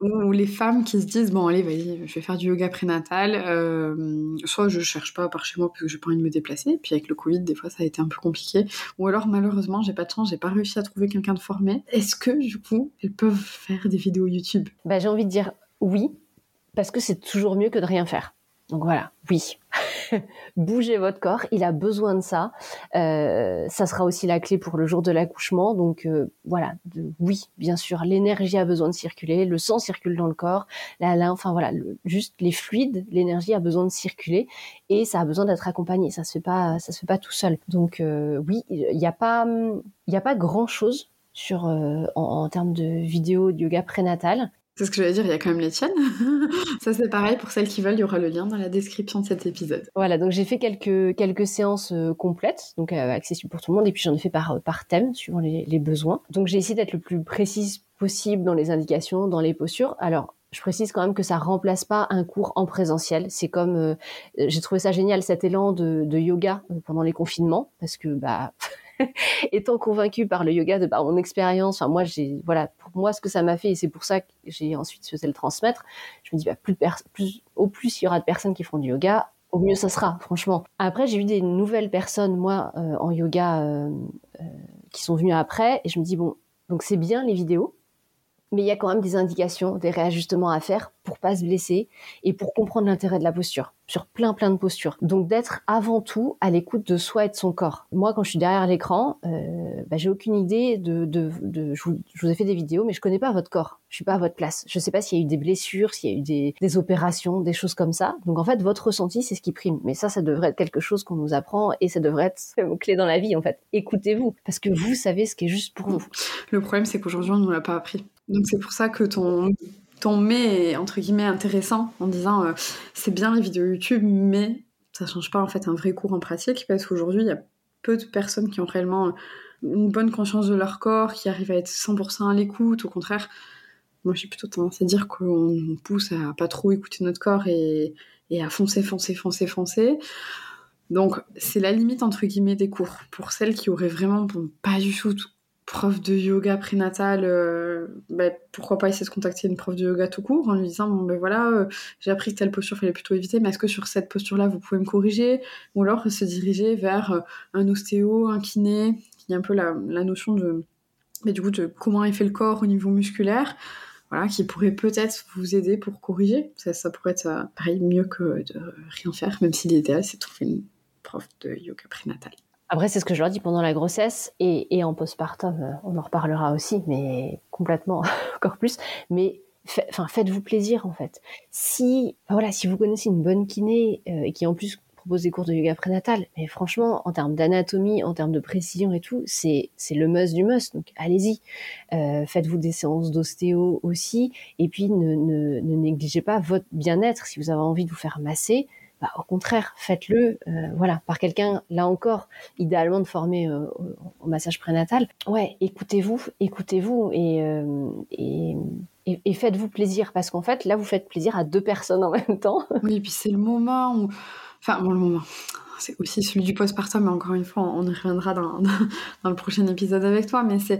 ou les femmes qui se disent bon allez vas-y je vais faire du yoga prénatal euh, soit je cherche pas par chez moi parce que j'ai pas envie de me déplacer puis avec le covid des fois ça a été un peu compliqué ou alors malheureusement j'ai pas de chance j'ai pas réussi à trouver quelqu'un de formé est-ce que du coup elles peuvent faire des vidéos YouTube? Bah, j'ai envie de dire oui parce que c'est toujours mieux que de rien faire. Donc voilà, oui. Bougez votre corps, il a besoin de ça. Euh, ça sera aussi la clé pour le jour de l'accouchement. Donc euh, voilà, oui, bien sûr, l'énergie a besoin de circuler, le sang circule dans le corps, la enfin voilà, juste les fluides, l'énergie a besoin de circuler et ça a besoin d'être accompagné. Ça se fait pas, ça se fait pas tout seul. Donc euh, oui, il n'y a pas, il a pas grand chose sur en, en, termes de vidéo de yoga prénatal. C'est ce que j'allais dire, il y a quand même les tiennes. ça c'est pareil, pour celles qui veulent, il y aura le lien dans la description de cet épisode. Voilà, donc j'ai fait quelques, quelques séances euh, complètes, donc euh, accessibles pour tout le monde, et puis j'en ai fait par, euh, par thème, suivant les, les besoins. Donc j'ai essayé d'être le plus précise possible dans les indications, dans les postures. Alors, je précise quand même que ça remplace pas un cours en présentiel. C'est comme, j'ai trouvé ça génial cet élan de, de yoga pendant les confinements, parce que bah étant convaincue par le yoga de par mon expérience, enfin moi j'ai voilà pour moi ce que ça m'a fait et c'est pour ça que j'ai ensuite souhaité le transmettre. Je me dis bah, plus, plus au plus il y aura de personnes qui font du yoga, au mieux ça sera franchement. Après j'ai eu des nouvelles personnes moi euh, en yoga euh, euh, qui sont venues après et je me dis bon donc c'est bien les vidéos mais il y a quand même des indications, des réajustements à faire pour pas se blesser et pour comprendre l'intérêt de la posture sur plein plein de postures. Donc d'être avant tout à l'écoute de soi et de son corps. Moi, quand je suis derrière l'écran, euh, bah, j'ai aucune idée de, je, vous, ai fait des vidéos, mais je connais pas votre corps. Je suis pas à votre place. Je sais pas s'il y a eu des blessures, s'il y a eu des, opérations, des choses comme ça. Donc en fait, votre ressenti, c'est ce qui prime. Mais ça, ça devrait être quelque chose qu'on nous apprend et ça devrait être clé dans la vie en fait. Écoutez-vous parce que vous savez ce qui est juste pour vous. Le problème, c'est qu'aujourd'hui, on nous l'a pas appris. Donc c'est pour ça que ton, ton mais est entre guillemets intéressant en disant euh, c'est bien les vidéos YouTube, mais ça change pas en fait un vrai cours en pratique parce qu'aujourd'hui il y a peu de personnes qui ont réellement une bonne conscience de leur corps, qui arrivent à être 100% à l'écoute. Au contraire, moi j'ai plutôt tendance à dire qu'on pousse à pas trop écouter notre corps et, et à foncer, foncer, foncer, foncer. Donc c'est la limite entre guillemets des cours pour celles qui auraient vraiment pas du tout prof de yoga prénatal, euh, ben, pourquoi pas essayer de contacter une prof de yoga tout court en lui disant bon ben voilà euh, j'ai appris que telle posture fallait plutôt éviter mais est-ce que sur cette posture là vous pouvez me corriger? Ou alors se diriger vers euh, un ostéo, un kiné, y a un peu la, notion de mais du coup de comment est fait le corps au niveau musculaire voilà qui pourrait peut-être vous aider pour corriger ça, ça pourrait être pareil mieux que de rien faire même si l'idéal c'est de trouver une prof de yoga prénatal. Après, c'est ce que je leur dis pendant la grossesse et, en postpartum, euh, on en reparlera aussi, mais complètement encore plus. Mais enfin, faites-vous plaisir en fait. Si, voilà, si vous connaissez une bonne kiné euh, et qui en plus propose des cours de yoga prénatal, mais franchement, en termes d'anatomie, en termes de précision et tout, c'est c'est le must du must. Donc allez-y, euh, faites-vous des séances d'ostéo aussi, et puis ne, négligez pas votre bien-être. Si vous avez envie de vous faire masser, bah, au contraire, faites-le, euh, voilà, par quelqu'un, là encore, idéalement de former euh, au, massage prénatal. Ouais, écoutez-vous, écoutez-vous euh, et, faites-vous plaisir, parce qu'en fait, là, vous faites plaisir à deux personnes en même temps. Oui, et puis c'est le moment où... Enfin, bon, le moment c'est aussi celui du postpartum, mais encore une fois, on y reviendra dans, le prochain épisode avec toi, mais c'est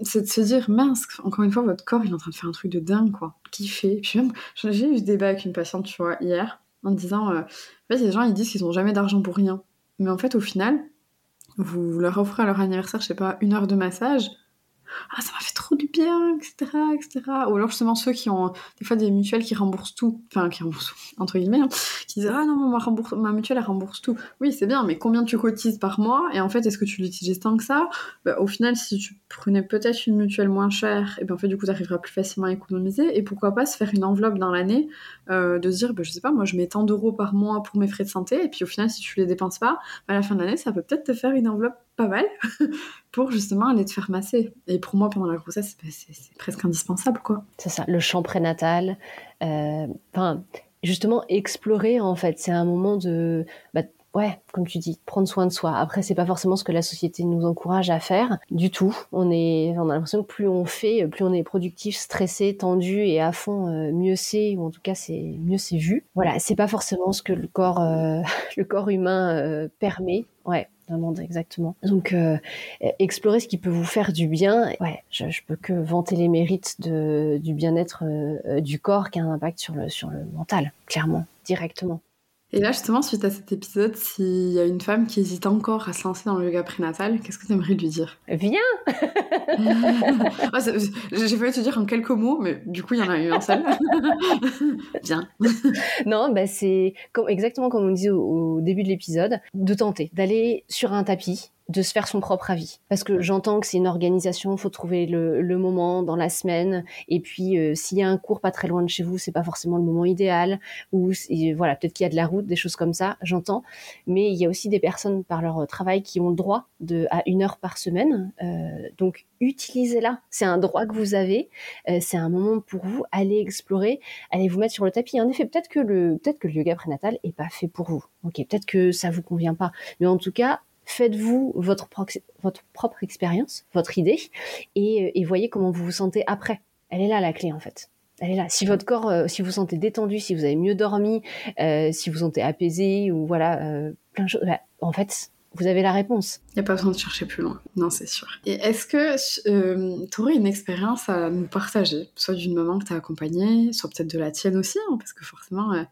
de se dire, mince, encore une fois, votre corps, il est en train de faire un truc de dingue, quoi. Kiffer. Puis j'ai eu ce débat avec une patiente, tu vois, hier, en disant, euh, en fait, les gens, ils disent qu'ils ont jamais d'argent pour rien. Mais en fait, au final, vous leur offrez à leur anniversaire, je sais pas, une heure de massage, ah ça m'a fait trop du bien, etc., etc. Ou alors justement ceux qui ont des fois des mutuelles qui remboursent tout, enfin qui remboursent entre guillemets, hein, qui disent ah non ma, ma mutuelle elle rembourse tout. Oui c'est bien, mais combien tu cotises par mois Et en fait est-ce que tu l'utilises tant que ça? Bah, Au final si tu prenais peut-être une mutuelle moins chère, et bien en fait du coup tu arriveras plus facilement à économiser. Et pourquoi pas se faire une enveloppe dans l'année, euh, de se dire bah, je sais pas moi je mets tant d'euros par mois pour mes frais de santé, et puis au final si tu les dépenses pas, à la fin de l'année ça peut peut-être te faire une enveloppe pas mal pour justement aller te faire masser. Pour moi, pendant la grossesse, c'est presque indispensable, quoi. C'est ça, le champ prénatal. Euh, enfin, justement, explorer, en fait, c'est un moment de... Bah, ouais, comme tu dis, prendre soin de soi. Après, c'est pas forcément ce que la société nous encourage à faire du tout. On a l'impression que plus on fait, plus on est productif, stressé, tendu et à fond, euh, mieux c'est, ou en tout cas c'est mieux c'est vu. Voilà, c'est pas forcément ce que le corps, euh, le corps humain permet. Ouais, exactement. Donc, euh, explorer ce qui peut vous faire du bien. Ouais, je, peux que vanter les mérites du bien-être euh, du corps qui a un impact sur le, sur le mental, clairement, directement. Et là, justement, suite à cet épisode, s'il y a une femme qui hésite encore à se lancer dans le yoga prénatal, qu'est-ce que tu aimerais lui dire? Viens! Ah, J'ai failli te dire en quelques mots, mais du coup, il y en a eu un seul. Viens. Non, bah, c'est exactement comme on disait au début de l'épisode, de tenter, d'aller sur un tapis, de se faire son propre avis. Parce que j'entends que c'est une organisation, faut trouver le, le, moment dans la semaine. Et puis, euh, s'il y a un cours pas très loin de chez vous, c'est pas forcément le moment idéal. Ou voilà, peut-être qu'il y a de la route, des choses comme ça. J'entends. Mais il y a aussi des personnes par leur travail qui ont le droit de à une heure par semaine. Euh, donc, utilisez-la. C'est un droit que vous avez. Euh, c'est un moment pour vous. Allez explorer. Allez vous mettre sur le tapis. En effet, peut-être que le peut-être que le yoga prénatal est pas fait pour vous. Ok, peut-être que ça vous convient pas. Mais en tout cas, faites-vous votre, propre expérience, votre idée, et, voyez comment vous vous sentez après. Elle est là la clé en fait. Elle est là. Si votre corps, euh, si vous sentez détendu, si vous avez mieux dormi, euh, si vous sentez apaisé ou voilà, euh, plein de choses, bah, en fait, vous avez la réponse. Il n'y a pas besoin de chercher plus loin. Non, c'est sûr. Et est-ce que tu aurais une expérience à nous partager, soit d'une maman que tu as accompagnée, soit peut-être de la tienne aussi, hein, parce que forcément,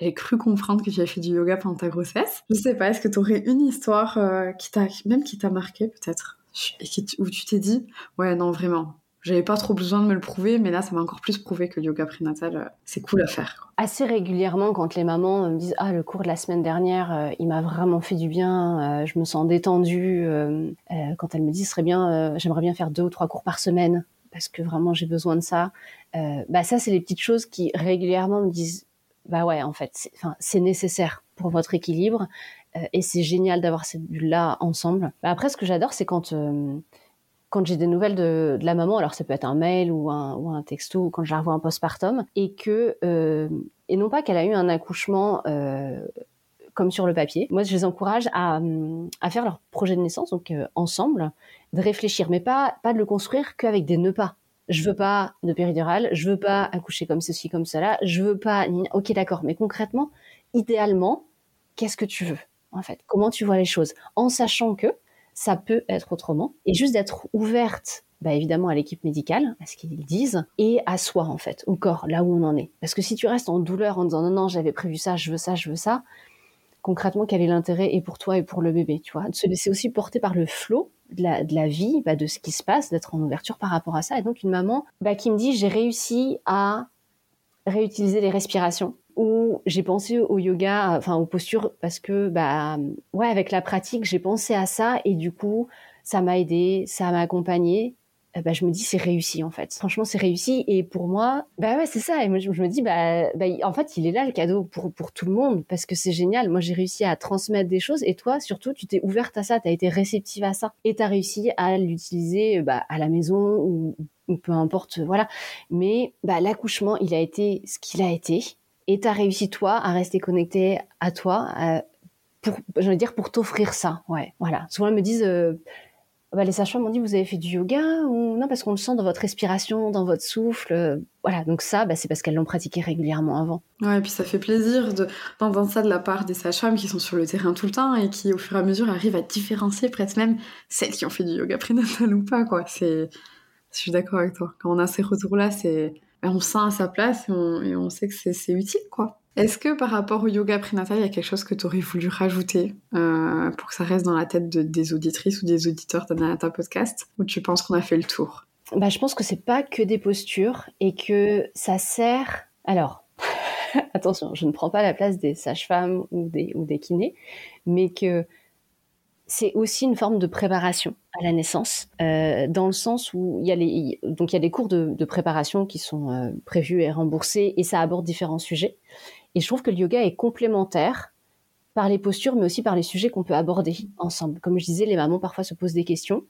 j'ai cru comprendre que tu avais fait du yoga pendant ta grossesse. Je sais pas, est-ce que tu aurais une histoire euh, qui t'a, même qui t'a marqué peut-être, où tu t'es dit, ouais, non, vraiment, j'avais pas trop besoin de me le prouver, mais là, ça m'a encore plus prouvé que le yoga prénatal, euh, c'est cool à faire. Assez régulièrement, quand les mamans me disent Ah, le cours de la semaine dernière, euh, il m'a vraiment fait du bien, je me sens détendue. quand elles me disent serait bien, j'aimerais bien faire deux ou trois cours par semaine, parce que vraiment j'ai besoin de ça. bah, ça, c'est les petites choses qui régulièrement me disent bah ouais, en fait, c'est nécessaire pour votre équilibre euh, et c'est génial d'avoir cette bulle-là ensemble. Bah après, ce que j'adore, c'est quand euh, quand j'ai des nouvelles de, de, la maman, alors ça peut être un mail ou un, ou un texto, ou quand je la revois en postpartum, et que euh, et non pas qu'elle a eu un accouchement comme sur le papier. Moi, je les encourage à, à faire leur projet de naissance, donc ensemble, de réfléchir, mais pas pas de le construire qu'avec des nœuds pas je veux pas de péridurale, je veux pas accoucher comme ceci, comme cela, je veux pas. Ok, d'accord, mais concrètement, idéalement, qu'est-ce que tu veux en fait? Comment tu vois les choses? En sachant que ça peut être autrement et juste d'être ouverte. Bah évidemment à l'équipe médicale, à ce qu'ils disent, et à soi en fait, au corps, là où on en est. Parce que si tu restes en douleur en disant non non j'avais prévu ça, je veux ça, je veux ça, concrètement quel est l'intérêt et pour toi et pour le bébé, tu vois? De se laisser aussi porter par le flot de la, vie, bah, de ce qui se passe, d'être en ouverture par rapport à ça. Et donc une maman bah, qui me dit j'ai réussi à réutiliser les respirations ou j'ai pensé au yoga, enfin aux postures parce que bah ouais avec la pratique j'ai pensé à ça et du coup ça m'a aidé, ça m'a accompagné bah, je me dis c'est réussi en fait. Franchement, c'est réussi et pour moi, bah ouais, c'est ça. Et moi, je, me dis bah, bah, en fait, il est là le cadeau pour pour tout le monde parce que c'est génial. Moi, j'ai réussi à transmettre des choses et toi, surtout, tu t'es ouverte à ça, tu as été réceptive à ça et tu as réussi à l'utiliser bah, à la maison ou, peu importe, voilà. Mais bah, l'accouchement, il a été ce qu'il a été et tu as réussi toi à rester connecté à toi. pour, je dire, pour t'offrir ça, ouais, voilà. Souvent, ils me disent, euh, bah, les sages-femmes m'ont dit vous avez fait du yoga ou non parce qu'on le sent dans votre respiration, dans votre souffle. Voilà, donc ça, bah, c'est parce qu'elles l'ont pratiqué régulièrement avant. Ouais, et puis ça fait plaisir d'entendre ça de la part des sages-femmes qui sont sur le terrain tout le temps et qui, au fur et à mesure, arrivent à différencier presque même celles qui ont fait du yoga prénatal ou pas, quoi. C'est, je suis d'accord avec toi. Quand on a ces retours-là, c'est, bah, on sent à sa place et on, et on sait que c'est utile, quoi. Est-ce que par rapport au yoga prénatal, il y a quelque chose que tu aurais voulu rajouter euh, pour que ça reste dans la tête des auditrices ou des auditeurs de ta podcast? Ou tu penses qu'on a fait le tour? Bah, Je pense que c'est pas que des postures et que ça sert. Alors, attention, je ne prends pas la place des sages-femmes ou des, ou des kinés, mais que c'est aussi une forme de préparation à la naissance, euh, dans le sens où il y a les donc il y a des cours de, préparation qui sont euh, prévus et remboursés et ça aborde différents sujets. Et je trouve que le yoga est complémentaire par les postures, mais aussi par les sujets qu'on peut aborder ensemble. Comme je disais, les mamans parfois se posent des questions.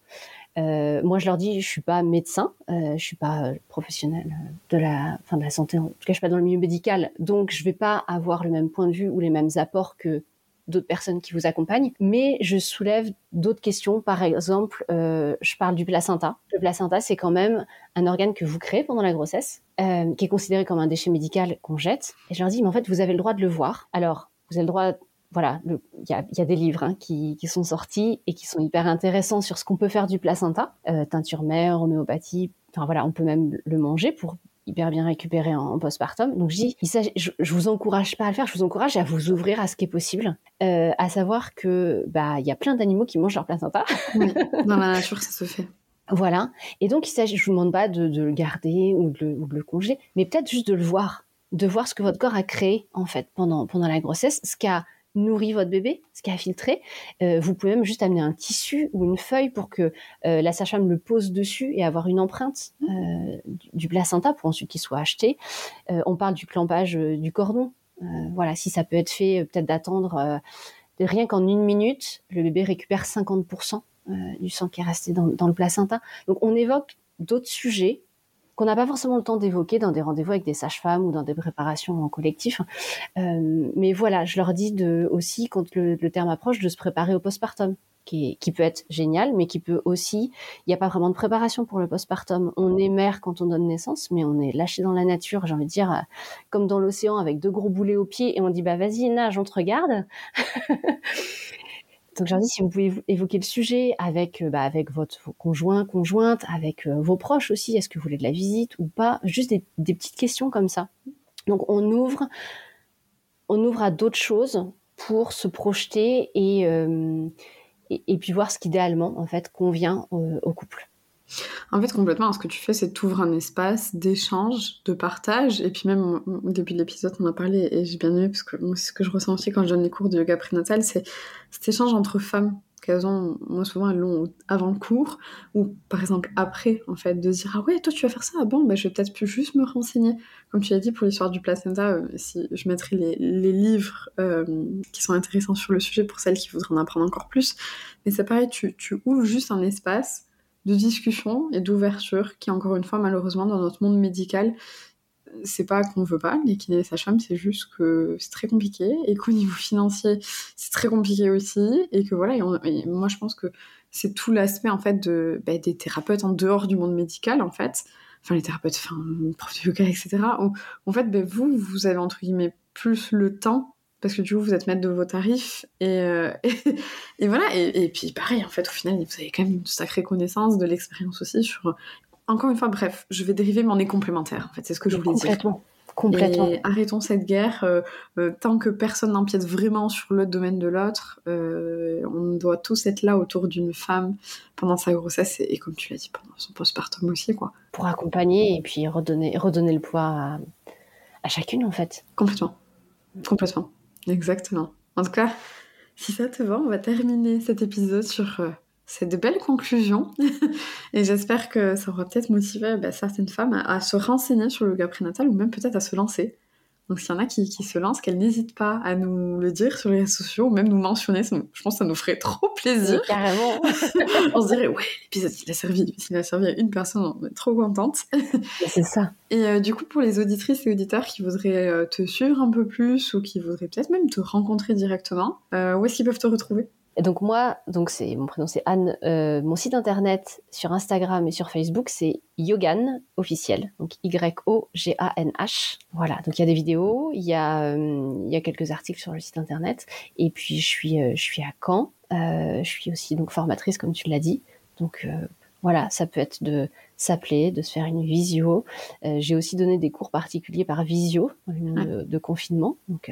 Euh, moi, je leur dis, je suis pas médecin, euh, je suis pas professionnel de la, enfin de la santé. En tout cas, je suis pas dans le milieu médical, donc je vais pas avoir le même point de vue ou les mêmes apports que d'autres personnes qui vous accompagnent, mais je soulève d'autres questions. Par exemple, euh, je parle du placenta. Le placenta, c'est quand même un organe que vous créez pendant la grossesse, euh, qui est considéré comme un déchet médical qu'on jette. Et je leur dis, mais en fait, vous avez le droit de le voir. Alors, vous avez le droit voilà, il y a, des livres hein, qui, qui, sont sortis et qui sont hyper intéressants sur ce qu'on peut faire du placenta, euh, teinture mère, homéopathie. Enfin voilà, on peut même le manger pour hyper bien récupéré en, postpartum. Donc je dis, je, je vous encourage pas à le faire, je vous encourage à vous ouvrir à ce qui est possible, euh, à savoir que bah il y a plein d'animaux qui mangent leur placenta. Oui, dans la nature ça se fait. Voilà. Et donc il s'agit, je vous demande pas de, de le garder ou de, ou de le congeler, mais peut-être juste de le voir, de voir ce que votre corps a créé en fait pendant pendant la grossesse, ce qu'a nourrit votre bébé, ce qui a filtré. Euh, vous pouvez même juste amener un tissu ou une feuille pour que euh, la sage-femme le pose dessus et avoir une empreinte euh, du, placenta pour ensuite qu'il soit acheté. on parle du clampage du cordon. voilà, si ça peut être fait, peut-être d'attendre rien qu'en une minute, le bébé récupère 50% du sang qui est resté dans, dans le placenta. Donc on évoque d'autres sujets qu'on n'a pas forcément le temps d'évoquer dans des rendez-vous avec des sages-femmes ou dans des préparations en collectif. Euh, mais voilà, je leur dis de, aussi, quand le, terme approche, de se préparer au postpartum. Qui, qui peut être génial, mais qui peut aussi, il n'y a pas vraiment de préparation pour le postpartum. On est mère quand on donne naissance, mais on est lâché dans la nature, j'ai envie de dire, euh, comme dans l'océan avec deux gros boulets aux pieds, et on dit bah vas-y nage, on te regarde. Donc, je leur dis, si vous pouvez évoquer le sujet avec, euh, bah, avec votre conjoint, conjointe, avec euh, vos proches aussi, est-ce que vous voulez de la visite ou pas Juste des, petites questions comme ça. Donc, on ouvre, on ouvre à d'autres choses pour se projeter et, euh, et, puis voir ce qu'idéalement, en fait, convient au couple. En fait, complètement, ce que tu fais, c'est t'ouvres un espace d'échange, de partage. Et puis même, au début de l'épisode, on a parlé, et j'ai bien aimé, parce que moi, ce que je ressens aussi quand je donne les cours de yoga prénatal, c'est cet échange entre femmes qu'elles ont, moi souvent elles l'ont avant le cours, ou par exemple après, en fait, de dire, ah ouais, toi tu vas faire ça, ah bon, bah, je vais peut-être plus juste me renseigner. Comme tu as dit, pour l'histoire du placenta, euh, si je mettrai les, livres euh, qui sont intéressants sur le sujet pour celles qui voudraient en apprendre encore plus. Mais c'est pareil, tu ouvres juste un espace de discussion et d'ouverture qui, encore une fois, malheureusement, dans notre monde médical, c'est pas qu'on veut pas, les kinés et sages-femmes, c'est juste que c'est très compliqué et qu'au niveau financier, c'est très compliqué aussi. Et que voilà, moi je pense que c'est tout l'aspect en fait de, bah, des thérapeutes en dehors du monde médical en fait, enfin les thérapeutes, enfin profs de yoga, etc. en fait, bah, vous, vous avez entre guillemets plus le temps parce que du coup vous êtes maître de vos tarifs et, euh, et, voilà. Et, puis pareil en fait au final vous avez quand même une sacrée connaissance de l'expérience aussi sur encore une fois bref je vais dériver mais on est complémentaires en fait c'est ce que je voulais complètement. dire. Complètement. Et arrêtons cette guerre euh, euh, tant que personne n'empiète vraiment sur le domaine de l'autre on doit tous être là autour d'une femme pendant sa grossesse et, comme tu l'as dit pendant son postpartum aussi quoi. Pour accompagner et puis redonner redonner le poids à, à chacune en fait. Complètement. Complètement Exactement. En tout cas, si ça te va, on va terminer cet épisode sur euh, cette belle conclusion. et j'espère que ça aura peut-être motivé bah, certaines femmes à, se renseigner sur le yoga prénatal ou même peut-être à se lancer. Donc s'il y en a qui, se lancent, qu'elles n'hésitent pas à nous le dire sur les réseaux sociaux ou même nous mentionner, je pense que ça nous ferait trop plaisir. carrément. on se dirait, ouais, l'épisode il a servi, s'il a servi à une personne, on est trop contente. C'est ça. Et euh, du coup, pour les auditrices et auditeurs qui voudraient euh, te suivre un peu plus ou qui voudraient peut-être même te rencontrer directement, euh, où est-ce qu'ils peuvent te retrouver? Et donc moi, donc c'est mon prénom c'est Anne. Euh, mon site internet sur Instagram et sur Facebook c'est Yogan officiel, donc Y O G A N H. Voilà, donc il y a des vidéos, il y a euh, il y a quelques articles sur le site internet, et puis je suis euh, je suis à Caen. je suis aussi donc formatrice comme tu l'as dit. Donc voilà, ça peut être de s'appeler, de se faire une visio. J'ai aussi donné des cours particuliers par visio de, de confinement. Donc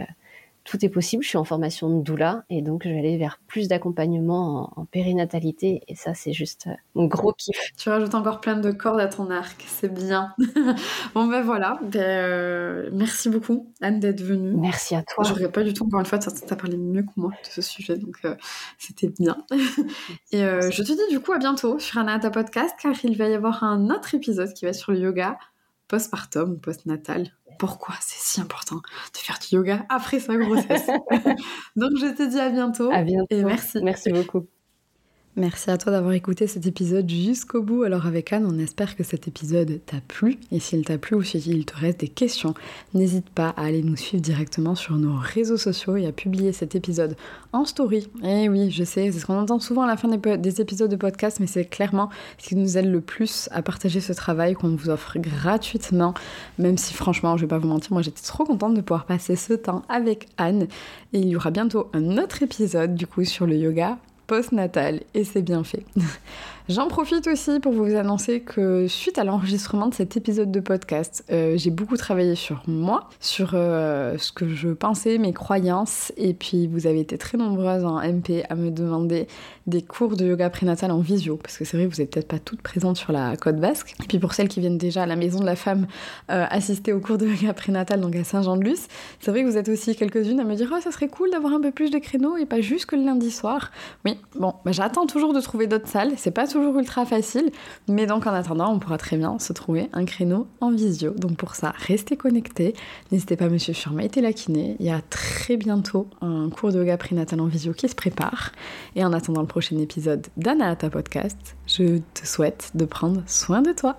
tout est possible. Je suis en formation de doula et donc je vais aller vers plus d'accompagnement en, périnatalité et ça c'est juste euh, mon gros kiff. Tu rajoutes encore plein de cordes à ton arc, c'est bien. bon ben voilà, ben, euh, merci beaucoup Anne d'être venue. Merci à toi. Je regrette pas du tout encore une fois, tu as parlé mieux que moi de ce sujet donc euh, c'était bien. et je te dis du coup à bientôt sur Anata Podcast car il va y avoir un autre épisode qui va sur le yoga postpartum ou postnatal pourquoi c'est si important de faire du yoga après sa grossesse? Donc je te dis à bientôt. À bientôt. Et merci. Merci beaucoup. Merci à toi d'avoir écouté cet épisode jusqu'au bout. Alors avec Anne, on espère que cet épisode t'a plu. Et s'il t'a plu ou s'il te reste des questions, n'hésite pas à aller nous suivre directement sur nos réseaux sociaux et à publier cet épisode en story. Et eh oui, je sais, c'est ce qu'on entend souvent à la fin des, épisodes de podcast, mais c'est clairement ce qui nous aide le plus à partager ce travail qu'on vous offre gratuitement. Même si franchement, je vais pas vous mentir, moi j'étais trop contente de pouvoir passer ce temps avec Anne. Et il y aura bientôt un autre épisode du coup sur le yoga post-natal et c'est bien fait. J'en profite aussi pour vous annoncer que suite à l'enregistrement de cet épisode de podcast, euh, j'ai beaucoup travaillé sur moi, sur euh, ce que je pensais, mes croyances, et puis vous avez été très nombreuses en MP à me demander des cours de yoga prénatal en visio, parce que c'est vrai, vous n'êtes peut-être pas toutes présentes sur la côte basque. Et puis pour celles qui viennent déjà à la Maison de la Femme euh, assister aux cours de yoga prénatal, donc à Saint-Jean-de-Luz, c'est vrai que vous êtes aussi quelques-unes à me dire « Oh, ça serait cool d'avoir un peu plus de créneaux et pas juste que le lundi soir ». Oui, bon, bah, j'attends toujours de trouver d'autres salles, c'est pas toujours ultra facile, mais donc en attendant, on pourra très bien se trouver un créneau en visio. Donc pour ça, restez connectés. N'hésitez pas à me suivre sur Maïté la kiné. Il y a très bientôt un cours de yoga prénatal en visio qui se prépare. Et en attendant le prochain épisode d'Analata Podcast, je te souhaite de prendre soin de toi.